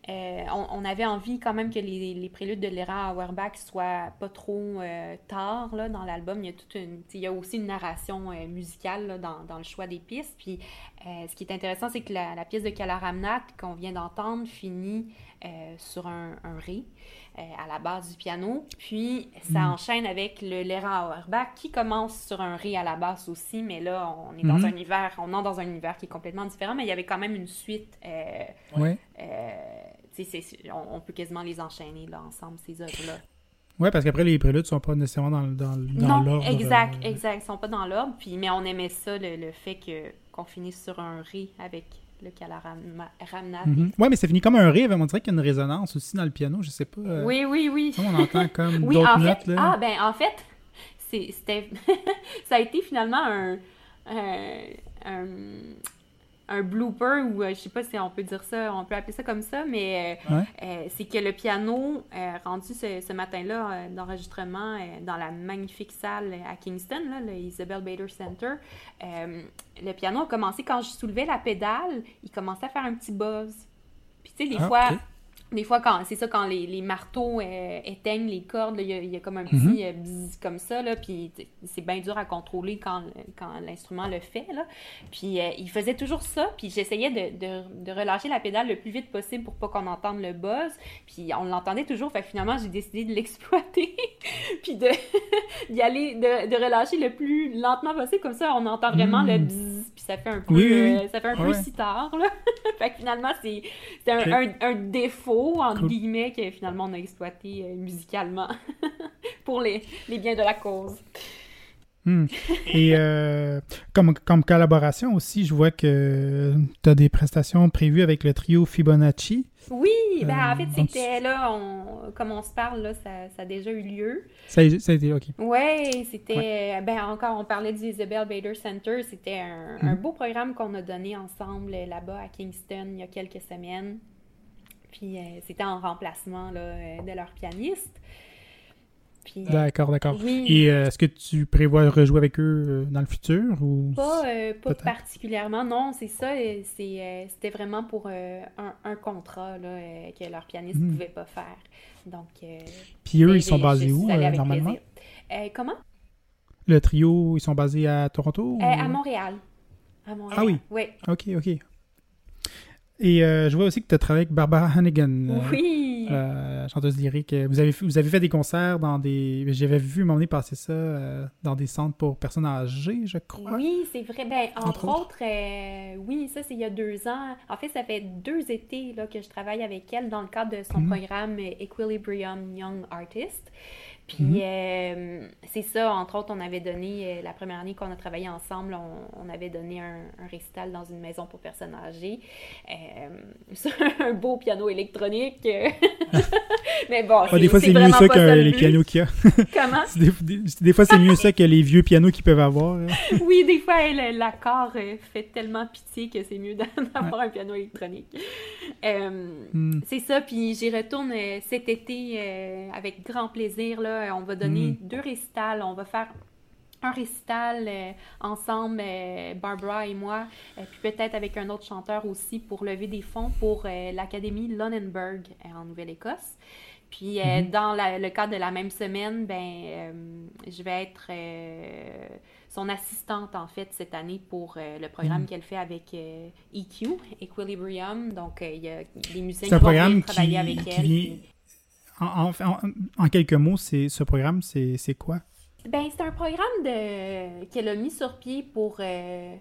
euh, on, avait envie quand même que les, les préludes de Lera Auerbach soient pas trop euh, tard là, dans l'album. Il y a toute une, il y a aussi une narration musicale dans, dans, le choix des pistes. Puis ce qui est intéressant, c'est que la, la, pièce de Kalaramnat qu'on vient d'entendre finit euh, sur un, ré euh, à la base du piano. Puis ça mm. enchaîne avec le Lera Auerbach qui commence sur un ré à la basse aussi, mais là on est dans mm-hmm. un univers, on entre dans un univers qui est complètement différent, mais il y avait quand même une suite. Euh, oui. On, peut quasiment les enchaîner là, ensemble, ces œuvres-là. Oui, parce qu'après, les préludes sont pas nécessairement dans, dans, dans l'ordre. Exact, exact. Ils sont pas dans l'ordre. Puis, mais on aimait ça, le, le fait que qu'on finisse sur un ré avec le Kalaramnat. Mm Oui, mais ça finit comme un rêve. On dirait qu'il y a une résonance aussi dans le piano, je sais pas. Euh, oui, oui, oui. On entend comme d'autres notes. Là. Ah, ben en fait, c'était ça a été finalement un, un, un blooper ou euh, je sais pas si on peut dire ça, on peut appeler ça comme ça, mais euh, euh, c'est que le piano rendu ce, matin-là d'enregistrement dans la magnifique salle à Kingston, là, le Isabel Bader Center, le piano a commencé quand je soulevais la pédale, il commençait à faire un petit buzz. Puis tu sais, des ah, fois, des fois, quand c'est ça, quand les, les marteaux euh, éteignent les cordes, il y, a comme un mhm. petit euh, comme ça, là, puis c'est bien dur à contrôler quand, quand l'instrument le fait. Là. Puis euh, il faisait toujours ça, puis j'essayais de, de, de, relâcher la pédale le plus vite possible pour pas qu'on entende le buzz. Puis on l'entendait toujours, fait finalement, j'ai décidé de l'exploiter, puis de d'y aller, de, de, relâcher le plus lentement possible, comme ça on entend vraiment le mhm. bzzz, puis ça fait un peu, ça fait un peu sitar. Là. fait que finalement, c'est un, un, un défaut entre guillemets, que finalement on a exploité euh, musicalement pour les, les, biens de la cause. Hmm. Et euh, comme, comme collaboration aussi, je vois que tu as des prestations prévues avec le trio Fibonacci. Oui, ben en fait, euh, c'était là, comme on se parle, là, ça, ça, a déjà eu lieu. Ça, ça a été, OK. Oui, c'était, ben encore, on parlait du Isabel Bader Center, c'était un, un, hmm. beau programme qu'on a donné ensemble là-bas à Kingston il y a quelques semaines. Puis euh, c'était en remplacement là, euh, de leur pianiste. Euh, d'accord, d'accord. Et est-ce que tu prévois rejouer avec eux dans le futur ou Pas, pas particulièrement, non, c'est ça. C'était vraiment pour un, contrat là, que leur pianiste ne hmm. pouvait pas faire. Donc. Puis eux, ils sont basés où normalement? comment? Le trio, ils sont basés à Toronto? à Montréal. À Montréal. Ah oui? Oui. OK, OK. Et je vois aussi que tu as travaillé avec Barbara Hannigan. oui! Euh, chanteuse lyrique. Vous avez, vous avez fait des concerts dans des. J'avais vu m'emmener passer ça euh, dans des centres pour personnes âgées, je crois. Oui, c'est vrai. Ben, entre, autres, euh, oui, ça, c'est il y a deux ans. En fait, ça fait deux étés là, que je travaille avec elle dans le cadre de son mhm. programme Equilibrium Young Artist. Puis mhm. euh, c'est ça, entre autres, on avait donné, euh, la première année qu'on a travaillé ensemble, on, avait donné un, récital dans une maison pour personnes âgées euh, sur un beau piano électronique. Mais bon, ah, des fois, c'est mieux ça que les pianos qu'il y a. Comment? des, fois, c'est mieux ça que les vieux pianos qu'ils peuvent avoir. Hein. oui, des fois, l'accord fait tellement pitié que c'est mieux d'avoir un piano électronique. Hmm. C'est ça, puis j'y retourne cet été avec grand plaisir, là, euh, on va donner mm. deux récitals. On va faire un récital euh, ensemble, euh, Barbara et moi, puis peut-être avec un autre chanteur aussi pour lever des fonds pour l'Académie Lunenburg en Nouvelle-Écosse. Puis mm-hmm. dans le cadre de la même semaine, ben, je vais être son assistante en fait cette année pour le programme mm. qu'elle fait avec EQ, Equilibrium. Donc il y a des musiciens qui vont travailler avec elle. En, quelques mots, ce programme, c'est quoi? Ben, c'est un programme de, qu'elle a mis sur pied pour, euh,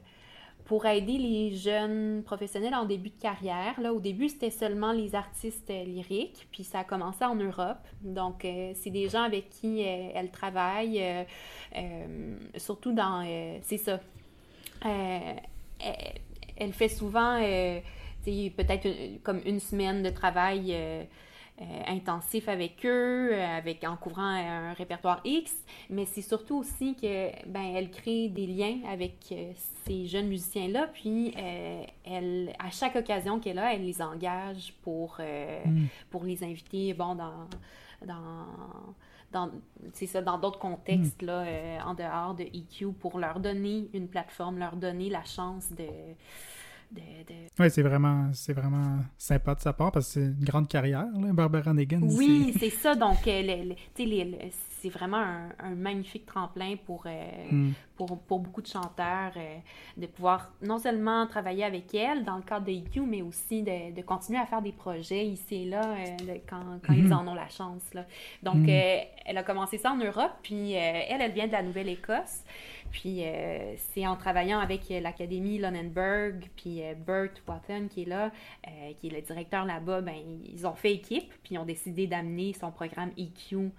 pour aider les jeunes professionnels en début de carrière. Là, au début, c'était seulement les artistes lyriques, puis ça a commencé en Europe. Donc, euh, c'est des gens avec qui euh, elle travaille, surtout dans... c'est ça. Elle, fait souvent, peut-être comme une semaine de travail euh, intensif avec eux, euh, avec en couvrant un répertoire X, mais c'est surtout aussi que ben elle crée des liens avec euh, ces jeunes musiciens là, puis elle à chaque occasion qu'elle a, elle les engage pour mm. pour les inviter bon dans dans dans, ça, dans d'autres contextes, mm. là, en dehors de EQ, pour leur donner une plateforme, leur donner la chance de, oui, c'est vraiment, c'est vraiment sympa de sa part parce que c'est une grande carrière, là, Barbara Negan. Oui, c'est ça. Donc, euh, c'est vraiment un, magnifique tremplin pour, euh, mm. pour, pour, beaucoup de chanteurs euh, de pouvoir non seulement travailler avec elle dans le cadre de You, mais aussi de, de continuer à faire des projets ici et là quand, quand ils mm-hmm. en ont la chance. Là. Donc, mm. elle a commencé ça en Europe, puis elle, elle vient de la Nouvelle-Écosse. Puis euh, c'est en travaillant avec l'Académie Lunenburg, puis euh, Bert Watton qui est là, euh, qui est le directeur là-bas, ben, ils ont fait équipe, puis ils ont décidé d'amener son programme EQ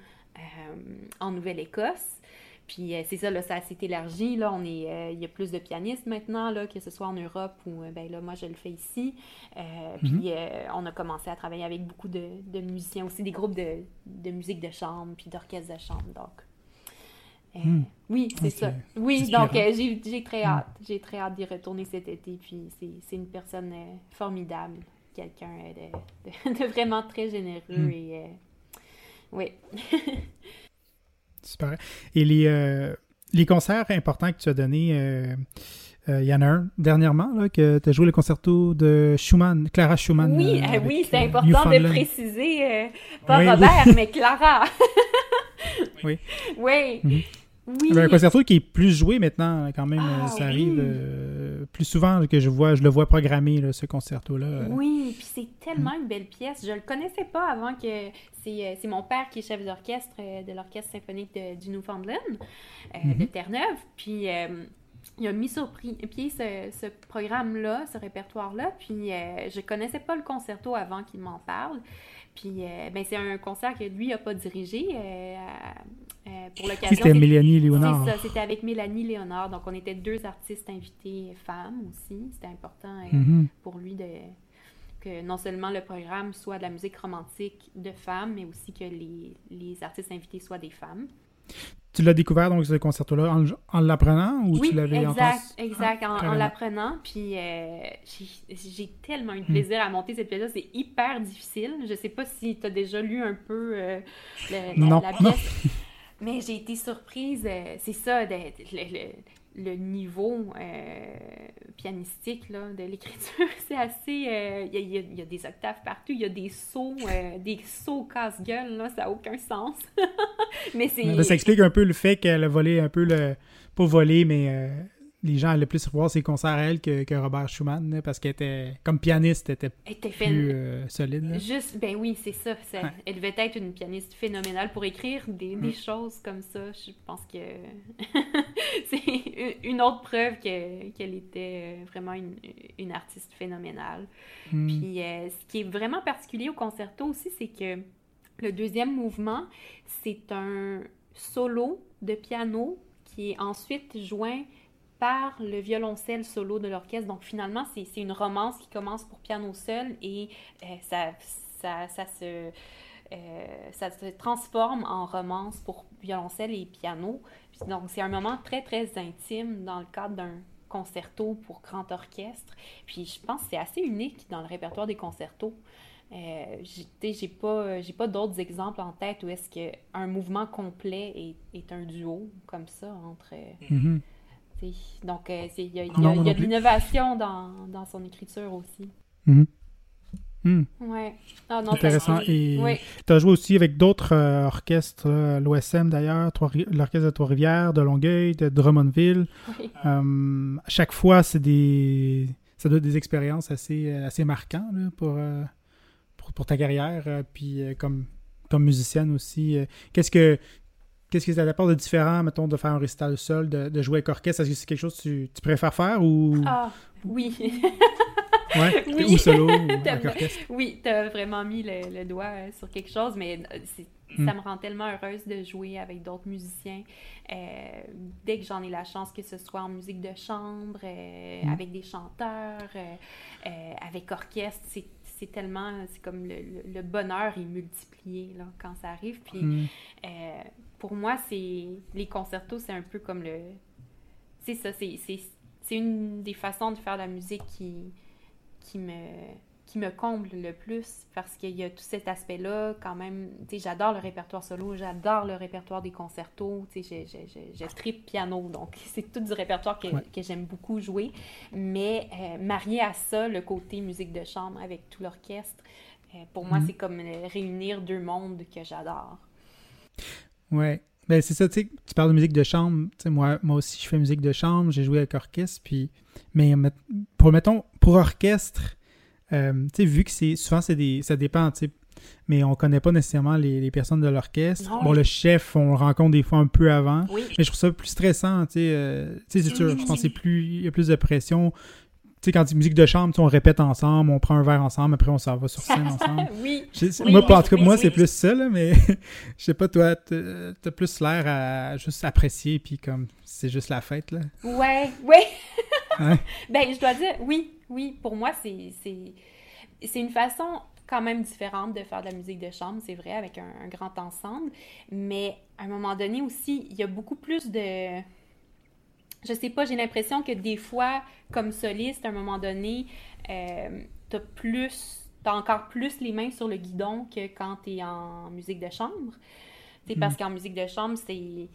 en Nouvelle-Écosse. Puis c'est ça, là, ça s'est élargi. Là, on est, il y a plus de pianistes maintenant, là, que ce soit en Europe ou ben là, moi je le fais ici. Puis on a commencé à travailler avec beaucoup de, musiciens aussi, des groupes de, de musique de chambre, puis d'orchestre de chambre. Donc euh, hmm. Oui, c'est ça. Oui, donc euh, j'ai très hmm. hâte. J'ai très hâte d'y retourner cet été. Puis c'est une personne euh, formidable. Quelqu'un de, vraiment très généreux. Hmm. Et oui. Super. Et les, les concerts importants que tu as donnés, il y en a un dernièrement, là, que tu as joué le concerto de Schumann, Clara Schumann. Oui, oui c'est important de préciser, pas Robert, mais Clara. oui. Oui. Mhm. Oui. Un concerto qui est plus joué maintenant, quand même. Ah ça arrive euh, plus souvent que je vois, je le vois programmé, ce concerto-là. Oui, puis c'est tellement une belle pièce. Je le connaissais pas avant que c'est euh, mon père qui est chef d'orchestre euh, de l'Orchestre symphonique du Newfoundland, de mhm. Terre-Neuve. Puis il a mis sur pied ce, programme-là, ce répertoire-là. Puis je connaissais pas le concerto avant qu'il m'en parle. Puis ben, c'est un concert que lui n'a pas dirigé euh, pour l'occasion. C'était Mélanie Léonard. C'est ça, c'était avec Mélanie Léonard. Donc, on était deux artistes invités femmes aussi. C'était important euh, mm-hmm. pour lui de que non seulement le programme soit de la musique romantique de femmes, mais aussi que les, les artistes invités soient des femmes. Tu l'as découvert, donc, ce concerto-là, en, en l'apprenant ou oui, tu l'avais exact, exact, en, en l'apprenant. Puis euh, j'ai tellement eu de hmm. plaisir à monter cette pièce-là. C'est hyper difficile. Je sais pas si tu as déjà lu un peu la, la, pièce. Mais j'ai été surprise, euh, c'est ça, le, niveau euh, pianistique là, de l'écriture. C'est assez. Euh, il y, a des octaves partout, il y a des sauts, des sauts casse-gueule, là, ça n'a aucun sens. mais c'est. Ça explique un peu le fait qu'elle a volé un peu le. Pas volé, mais les gens allaient plus voir ses concerts à elle que, Robert Schumann, parce qu'elle était, comme pianiste, elle était, plus euh, solide. Juste, ben oui, c'est ça. Elle devait être une pianiste phénoménale pour écrire des, mm. choses comme ça. Je pense que c'est une autre preuve qu'elle était euh, vraiment une, artiste phénoménale. Mm. Puis euh, ce qui est vraiment particulier au concerto aussi, c'est que le deuxième mouvement, c'est un solo de piano qui est ensuite joint par le violoncelle solo de l'orchestre. Donc finalement, c'est une romance qui commence pour piano seul et euh, ça, ça, se, euh, ça se transforme en romance pour violoncelle et piano. donc c'est un moment très très intime dans le cadre d'un concerto pour grand orchestre. Puis je pense que c'est assez unique dans le répertoire des concertos. Euh, j'ai pas, pas d'autres exemples en tête où est-ce qu'un mouvement complet est, est, un duo comme ça entre... Mm-hmm. Donc, euh, il y a, de l'innovation dans, son écriture aussi. Mm Ouais. Ah, Intéressant. Et tu as joué aussi avec d'autres euh, orchestres, l'OSM d'ailleurs, l'Orchestre de Trois-Rivières, de Longueuil, de Drummondville. Euh, à chaque fois, c'est des ça donne des expériences assez, assez marquantes pour, pour, ta carrière. puis comme, comme musicienne aussi. Qu'est-ce que Qu'est-ce que ça t'apporte de différent, mettons, de faire un récital seul, de, de jouer avec orchestre? Est-ce que c'est quelque chose que tu, préfères faire ou... Ah, oui. ouais, oui. ou solo ou avec orchestre? Oui, t'as vraiment mis le, doigt euh, sur quelque chose, mais euh, ça hmm. me rend tellement heureuse de jouer avec d'autres musiciens. Euh, dès que j'en ai la chance, que ce soit en musique de chambre, hmm. avec des chanteurs, avec orchestre, c'est c'est tellement, c'est comme le, bonheur est multiplié là, quand ça arrive. Puis hmm pour moi, c'est les concertos, c'est un peu comme le. C'est ça, c'est une des façons de faire la musique qui, qui, me, qui me comble le plus parce qu'il y a tout cet aspect-là, quand même. Tu sais, j'adore le répertoire solo, j'adore le répertoire des concertos, tu sais, je, tripe piano, donc c'est tout du répertoire que, que j'aime beaucoup jouer. Mais euh, marié à ça, le côté musique de chambre avec tout l'orchestre, euh, pour moi, mm-hmm. c'est comme euh, réunir deux mondes que j'adore. Ouais. Ben, c'est ça, tu sais, tu parles de musique de chambre. Tu sais, moi, moi aussi, je fais musique de chambre. J'ai joué avec orchestre. Puis, mais pour, mettons, pour orchestre, euh, tu sais, vu que c'est souvent, c'est des, ça dépend, tu sais, mais on connaît pas nécessairement les, personnes de l'orchestre. Bon, le chef, on le rencontre des fois un peu avant. Mais je trouve ça plus stressant, tu sais. Euh, c'est sûr, je pense qu'il y a plus de pression tu sais, quand tu musique de chambre, on répète ensemble, on prend un verre ensemble, après on s'en va sur scène ensemble. oui, Moi, en tout cas, moi, c'est plus ça, là, mais je sais pas, toi, t'as plus l'air à juste apprécier, puis comme c'est juste la fête, là. Ouais, ouais. Ben, je dois dire, oui, oui, pour moi, c'est une façon quand même différente de faire de la musique de chambre, c'est vrai, avec un, un grand ensemble, mais à un moment donné aussi, il y a beaucoup plus de je sais pas, j'ai l'impression que des fois, comme soliste, à un moment donné, euh, t'as plus, t'as encore plus les mains sur le guidon que quand t'es en musique de chambre. C'est parce hmm. qu'en musique de chambre, c'est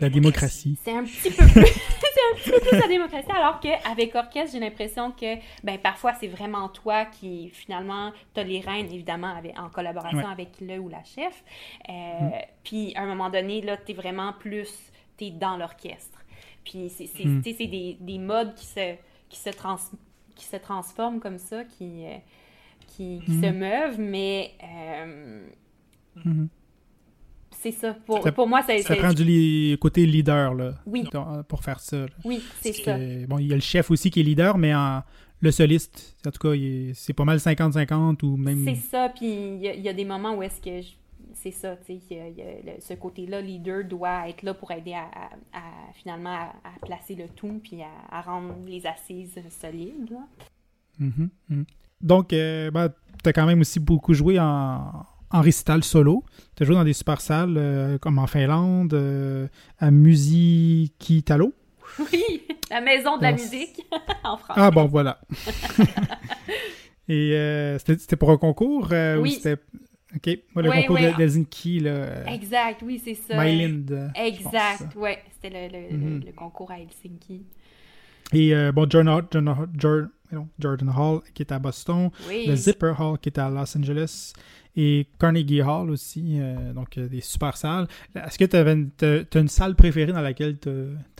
la démocratie. C'est un petit peu plus, c'est un petit peu plus la démocratie, alors qu'avec orchestre, j'ai l'impression que, ben, parfois, c'est vraiment toi qui, finalement, t'as les rênes, évidemment, avec, en collaboration avec le ou la chef. Euh, hmm. Puis, à un moment donné, là, t'es vraiment plus, t'es dans l'orchestre. Puis c'est mm. des, des, modes qui se, qui, se trans, qui se transforment comme ça, qui, euh, qui, se hmm. meuvent, mais euh. C'est ça. Pour, pour moi, ça, ça prend du côté leader là, oui. pour faire ça. Oui, c'est ça. bon, il y a le chef aussi qui est leader, mais en, le soliste, en tout cas, c'est pas mal 50-50 ou même... C'est ça, puis il y, y, a des moments où est-ce que je c'est ça, tu sais, ce côté-là, leader doit être là pour aider à, finalement à, placer le tout puis à, rendre les assises solides. Mm-hmm, mm-hmm. Donc, euh, ben, tu as quand même aussi beaucoup joué en, en récital solo. Tu as joué dans des super salles euh, comme en Finlande, euh, à Musicitalo. Oui, la maison de la musique en France. Ah bon, voilà. Et c'était pour un concours oui. OK. Moi, le concours d'Helsinki, là. Euh, exact, oui, c'est ça. Mylind. Exact, ouais. C'était le, le, le, concours à Helsinki. Et bon, Jordan, Jordan, Hall qui est à Boston, le Zipper Hall qui est à Los Angeles et Carnegie Hall aussi, donc des super salles. Est-ce que tu as, une salle préférée dans laquelle tu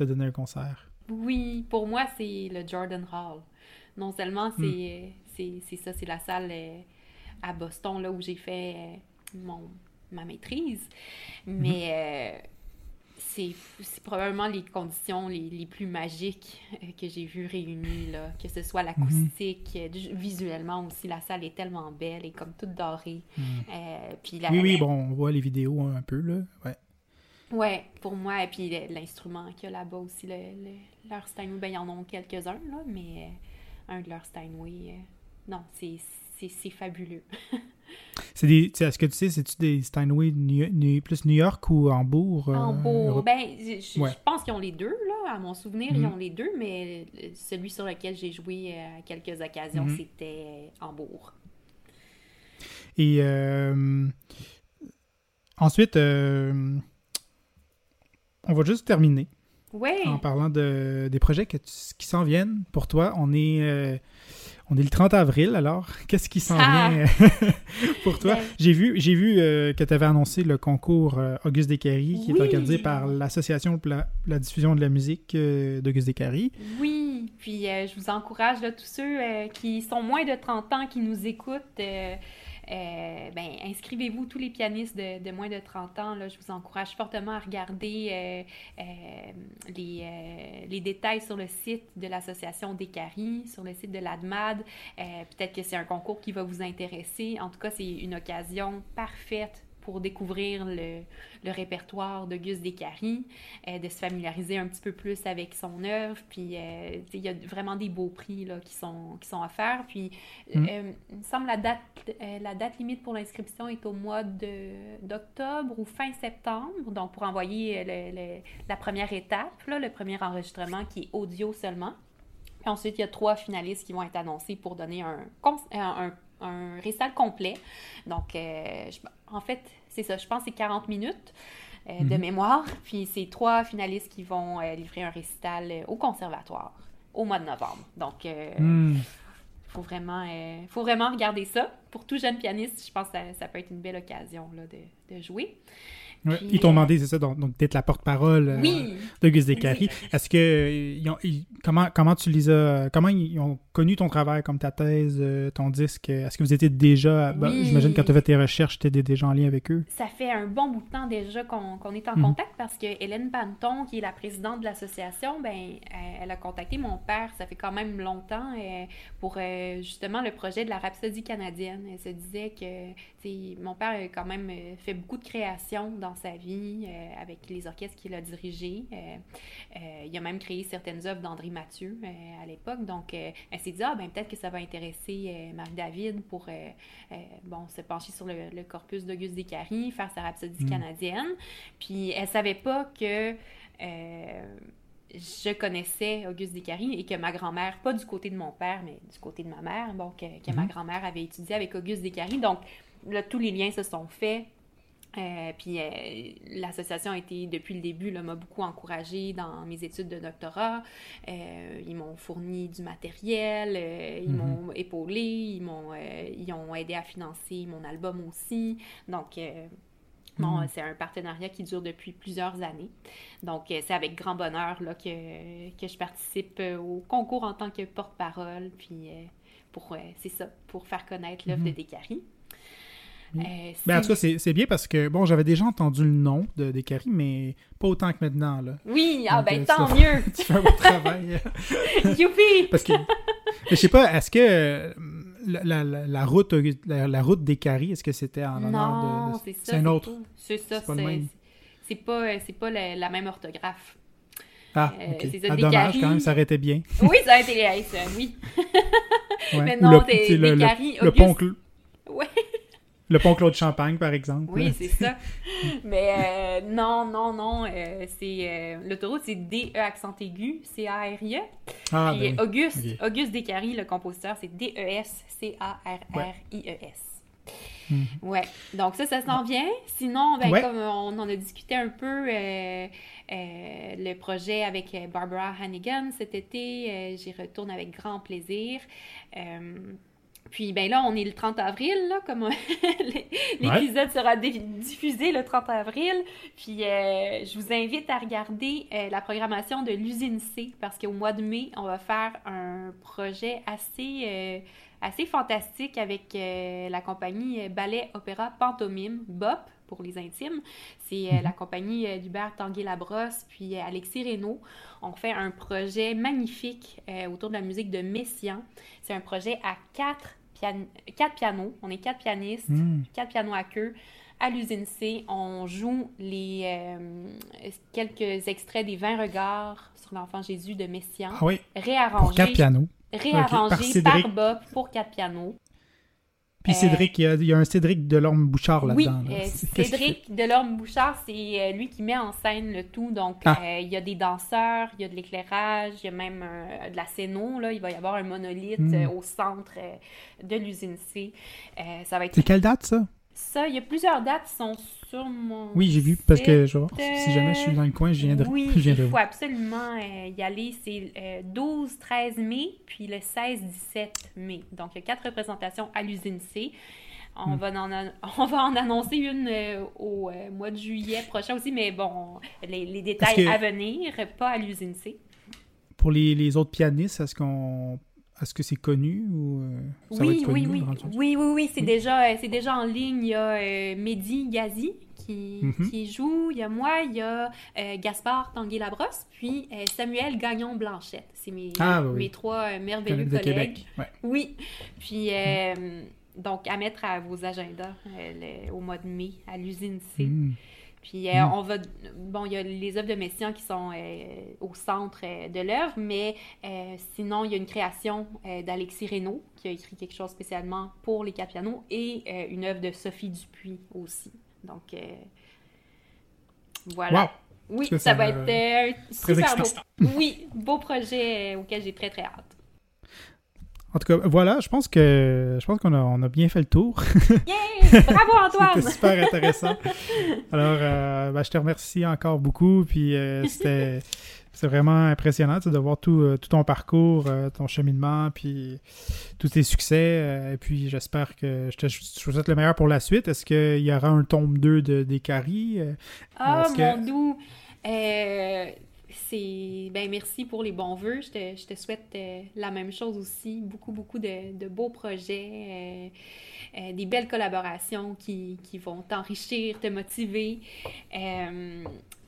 as donné un concert? Oui, pour moi, c'est le Jordan Hall. Non seulement c'est hmm. ça, c'est la salle à Boston là, où j'ai fait mon, ma maîtrise. Mais mhm. Euh, c'est probablement les conditions les, les plus magiques euh, que j'ai vues réunies, là. que ce soit l'acoustique, mhm. euh, visuellement aussi, la salle est tellement belle et comme toute dorée. Mhm. puis oui, oui, bon, on voit les vidéos un peu, là, ouais. Ouais, pour moi, et puis l'instrument qu'il y a là-bas aussi, le, leur Steinway, ben, ils en ont quelques-uns, là, mais un de leurs Steinway, non, c'est fabuleux. C'est des, est-ce que tu sais, c'est-tu des Steinway plus New York ou Hambourg? Euh, Hambourg. Ben, je, pense qu'ils ont les deux, là. À mon souvenir, ils mhm. ont les deux, mais celui sur lequel j'ai joué euh, à quelques occasions, mhm. c'était Hambourg. Et euh, ensuite, on va juste terminer. En parlant de, des projets qui s'en viennent pour toi. On est on est le 30 avril, alors qu'est-ce qui s'en ah! vient pour toi? J'ai vu, j'ai vu euh, que tu avais annoncé le concours euh, Auguste Descaries, qui est organisé par l'Association pour la, diffusion de la musique euh, d'Auguste Descaries. Oui, puis je vous encourage, là, tous ceux qui sont moins de 30 ans, qui nous écoutent, euh, ben, inscrivez-vous, tous les pianistes de, moins de 30 ans. Je vous encourage fortement à regarder euh, euh, les, les, détails sur le site de l'Association des sur le site de l'ADMAD. Peut-être que c'est un concours qui va vous intéresser. En tout cas, c'est une occasion parfaite pour découvrir le, le répertoire de Gus Descaries, euh, de se familiariser un petit peu plus avec son œuvre. Puis, euh, il y a vraiment des beaux prix là, qui, sont, qui sont offerts. Puis, mm. euh, il me semble la date, la date limite pour l'inscription est au mois d'octobre ou fin septembre. Donc, pour envoyer la première étape, là, le premier enregistrement qui est audio seulement. Puis ensuite, il y a trois finalistes qui vont être annoncés pour donner un, un, un récital complet. Donc, en fait, c'est ça, je pense que c'est 40 minutes. Euh, de mhm. mémoire. Puis c'est trois finalistes qui vont euh, livrer un récital euh, au conservatoire au mois de novembre. Donc, il hmm. faut, vraiment, faut vraiment regarder ça. Pour tout jeune pianiste, je pense que ça, peut être une belle occasion là, de, de jouer ils t'ont demandé, c'est ça, donc, d'être la porte-parole euh, d'Auguste Descaries. Est-ce que comment comment tu les as comment ils ont connu ton travail comme ta thèse, euh, ton disque? Est-ce que vous étiez déjà ben, j'imagine quand tu as fait tes recherches, tu étais déjà en lien avec eux Ça fait un bon bout de temps déjà qu'on est en mhm. contact parce que Hélène Panton, qui est la présidente de l'association, ben euh, elle a contacté mon père, ça fait quand même longtemps pour justement le projet de la Rhapsodie canadienne. Elle se disait que mon père a quand même fait beaucoup de créations dans sa vie euh, avec les orchestres qu'il a dirigés. Euh, euh, il a même créé certaines œuvres d'André Mathieu à l'époque. Donc, elle s'est dit, ah, ben peut-être que ça va intéresser Marie-David pour bon, se pencher sur le, corpus d'Auguste Descaries, faire sa rhapsodie mm. canadienne. Puis, elle savait pas que je connaissais Auguste Descaries et que ma grand-mère, pas du côté de mon père, mais du côté de ma mère, bon, que, ma mm-hmm. grand-mère avait étudié avec Auguste Descaries. Donc, là, tous les liens se sont faits euh, puis euh, l'association a été, depuis le début, m'a beaucoup encouragée dans mes études de doctorat. Euh, ils m'ont fourni du matériel, ils mhm. m'ont épaulé, ils m'ont ils ont aidé à financer mon album aussi. Donc, Bon, mhm. c'est un partenariat qui dure depuis plusieurs années. Donc, c'est avec grand bonheur là, que, que je participe au concours en tant que porte-parole. Puis, pour, c'est ça, pour faire connaître l'œuvre de mhm. Euh, ben, en tout cas, c'est bien parce que, bon, j'avais déjà entendu le nom de Descaries, mais pas autant que maintenant. Là. Oui, ah ben euh, tant mieux! tu fais un bon travail. Youpi! parce que, je sais pas, est-ce que euh, la, la, la, route, la, la route Descaries, est-ce que c'était en honneur de. c'est ça. C'est un autre. C'est ça, c'est pas, pas la, même orthographe. Ah, ok. Ah, dommage, quand même, ça aurait été bien. oui, ça aurait été oui. Mais non, c'est Descaries, le, pont... Ouais. Le pont Claude Champagne, par exemple. Oui, c'est ça. Mais euh, non, non, non. Euh, c'est euh, l'autoroute, c'est D-E accent aigu, C-A-R-I-E. Ah, Puis ben Auguste, Auguste Descaries, le compositeur, c'est D-E-S-C-A-R-R-I-E-S. Mhm. Ouais, donc ça, ça s'en vient. Sinon, ben, comme on en a discuté un peu, le projet avec Barbara Hannigan cet été, j'y retourne avec grand plaisir. Puis ben là, on est le 30 avril, là, comme l'épisode sera diffusé le 30 avril. Puis euh, je vous invite à regarder euh, la programmation de l'usine C parce qu'au mois de mai, on va faire un projet assez, euh, assez fantastique avec la compagnie Ballet Opéra Pantomime, BOP pour les intimes. C'est la compagnie d'Hubert Tanguay-Labrosse puis Alexis Reynaud. On fait un projet magnifique autour de la musique de Messian. C'est un projet à quatre quatre pianos. On est quatre pianistes, hmm. quatre pianos à queue. À l'usine C, on joue les euh, quelques extraits des 20 regards sur l'enfant Jésus de Messiaen. Ah oui. Réarrangés. Pour quatre pianos. Réarrangés par, Bob pour quatre pianos. Puis Cédric, il y, a, un Cédric Delorme Bouchard là-dedans. Oui, euh, Cédric Delorme Bouchard, c'est euh, lui qui met en scène le tout. Donc, ah. il y a des danseurs, il y a de l'éclairage, il y a même de la scéno. Là. Il va y avoir un monolithe hmm. au centre de l'usine C. ça va être... C'est quelle date, ça? Ça, il y a plusieurs dates qui sont sur mon. Oui, j'ai vu, parce que je si jamais je suis dans le coin, je viendrai. Oui, il faut absolument euh, y aller. C'est 12-13 euh, mai, puis le 16-17 mai. Donc, il y a quatre représentations à l'usine C. On, hmm. va en, on va en annoncer une euh, au mois de juillet prochain aussi, mais bon, les, détails à venir, pas à l'usine C. Pour les, les autres pianistes, est-ce qu'on est-ce que c'est connu ou euh, ça oui, va être connu, oui, oui. oui, oui, oui, c'est déjà, euh, c'est déjà en ligne. Il y a euh, Mehdi Gazi qui, mhm. qui, joue, il y a moi, il y a Gaspard Tanguay-Labrosse, puis Samuel Gagnon-Blanchette. C'est mes, ah, mes trois merveilleux collègues. Oui, puis mhm. donc à mettre à vos agendas au mois de mai à l'usine C. Mhm. Puis euh, mm. on va. Bon, il y a les œuvres de Messiaen qui sont euh, au centre euh, de l'œuvre, mais sinon, il y a une création d'Alexis Reynaud qui a écrit quelque chose spécialement pour les quatre pianos et une œuvre de Sophie Dupuis aussi. Donc, voilà. Oui, ça, va être super beau. Oui, beau projet auquel j'ai très, très hâte. En tout cas, voilà, je pense que je pense qu'on a, on a bien fait le tour. Yeah! Bravo Antoine! c'était super intéressant. Alors, euh, ben, je te remercie encore beaucoup. Puis euh, c'était c'est vraiment impressionnant de voir tout, euh, tout ton parcours, ton cheminement, puis tous tes succès. et puis j'espère que je te, souhaite le meilleur pour la suite. Est-ce qu'il y aura un tome 2 de Décari? Ah, mon doux! C'est ben merci pour les bons voeux. Je te, je te souhaite euh, la même chose aussi. Beaucoup, beaucoup de, de beaux projets, euh, euh, des belles collaborations qui, qui vont t'enrichir, te motiver.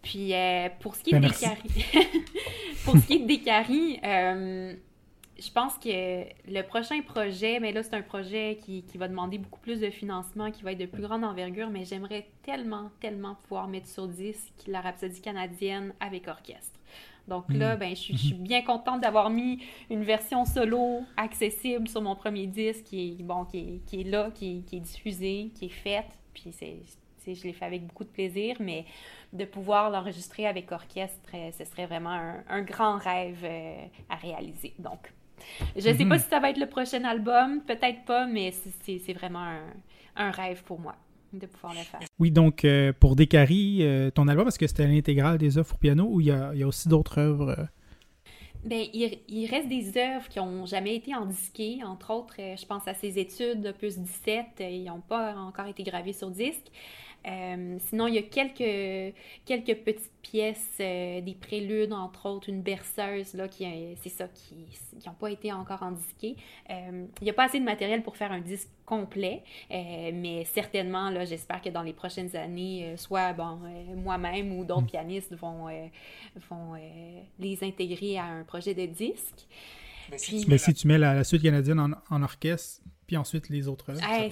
puis pour ce qui est ben, des pour ce qui est des je pense que le prochain projet, mais là, c'est un projet qui, qui, va demander beaucoup plus de financement, qui va être de plus grande envergure, mais j'aimerais tellement, tellement pouvoir mettre sur disque la Rhapsodie canadienne avec orchestre. Donc là, mm. ben, je, suis, bien contente d'avoir mis une version solo accessible sur mon premier disque qui est, bon, qui est, là, qui, est diffusée, qui est faite. Puis c'est, je l'ai fait avec beaucoup de plaisir, mais de pouvoir l'enregistrer avec orchestre, ce serait vraiment un, grand rêve euh, à réaliser. Donc, je ne sais pas mm-hmm. si ça va être le prochain album, peut-être pas, mais c'est vraiment un rêve pour moi de pouvoir le faire. Oui, donc euh, pour Décari, euh, ton album, est-ce que c'était l'intégrale des œuvres pour piano ou il y a, aussi d'autres œuvres? Euh? Bien, il, reste des œuvres qui n'ont jamais été en disque. Entre autres, je pense à ses études, opus 17, ils n'ont pas encore été gravés sur disque. Euh, sinon, il y a quelques, quelques petites pièces, euh, des préludes, entre autres, une berceuse, là, qui, c'est ça, qui n'ont pas été encore en Euh, il n'y a pas assez de matériel pour faire un disque complet, euh, mais certainement, là, j'espère que dans les prochaines années, soit bon, moi-même ou d'autres mm. pianistes vont, vont les intégrer à un projet de disque. Mais si, tu, mets la, suite canadienne en, en orchestre, puis ensuite les autres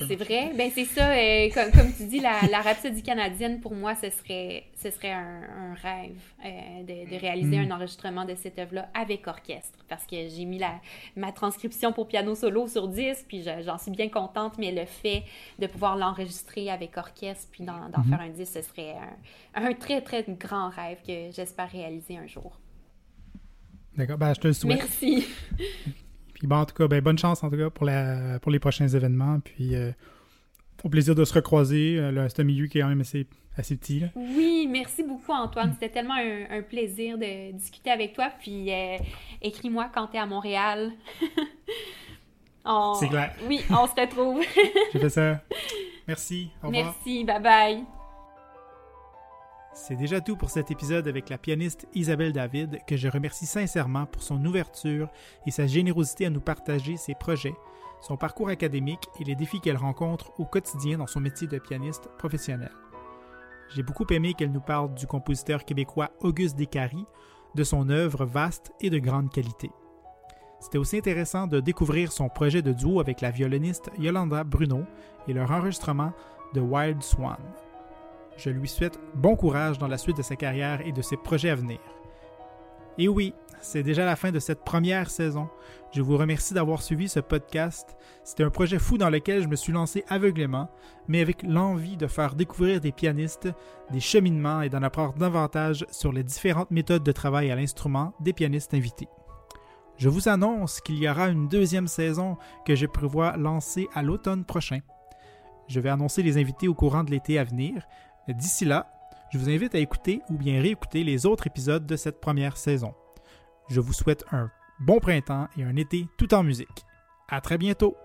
c'est vrai. Ben, c'est ça. Euh, comme, tu dis, la, la Rhapsodie canadienne, pour moi, ce serait, ce serait un, rêve euh, de, réaliser mm. un enregistrement de cette œuvre-là avec orchestre. Parce que j'ai mis la, ma transcription pour piano solo sur 10, puis j'en suis bien contente, mais le fait de pouvoir l'enregistrer avec orchestre, puis d'en mm-hmm. faire un disque, ce serait un, un très, très grand rêve que j'espère réaliser un jour. D'accord, ben, je te le souhaite. Merci. Puis bon, en tout cas, ben, bonne chance en tout cas pour, la, pour les prochains événements. Puis euh, au plaisir de se recroiser. c'est un milieu qui est quand même assez, assez petit. Oui, merci beaucoup Antoine. C'était tellement un, plaisir de discuter avec toi. Puis écris-moi quand tu es à Montréal. C'est clair. Oui, on se retrouve. J'ai fait ça. Merci. Au revoir. Merci. Bye bye. C'est déjà tout pour cet épisode avec la pianiste Isabelle David, que je remercie sincèrement pour son ouverture et sa générosité à nous partager ses projets, son parcours académique et les défis qu'elle rencontre au quotidien dans son métier de pianiste professionnel. J'ai beaucoup aimé qu'elle nous parle du compositeur québécois Auguste Descaries, de son œuvre vaste et de grande qualité. C'était aussi intéressant de découvrir son projet de duo avec la violoniste Yolanda Bruno et leur enregistrement de Wild Swan. Je lui souhaite bon courage dans la suite de sa carrière et de ses projets à venir. Et oui, c'est déjà la fin de cette première saison. Je vous remercie d'avoir suivi ce podcast. C'était un projet fou dans lequel je me suis lancé aveuglément, mais avec l'envie de faire découvrir des pianistes, des cheminements et d'en apprendre davantage sur les différentes méthodes de travail à l'instrument des pianistes invités. Je vous annonce qu'il y aura une deuxième saison que je prévois lancer à l'automne prochain. Je vais annoncer les invités au courant de l'été à venir, D'ici là, je vous invite à écouter ou bien réécouter les autres épisodes de cette première saison. Je vous souhaite un bon printemps et un été tout en musique. À très bientôt!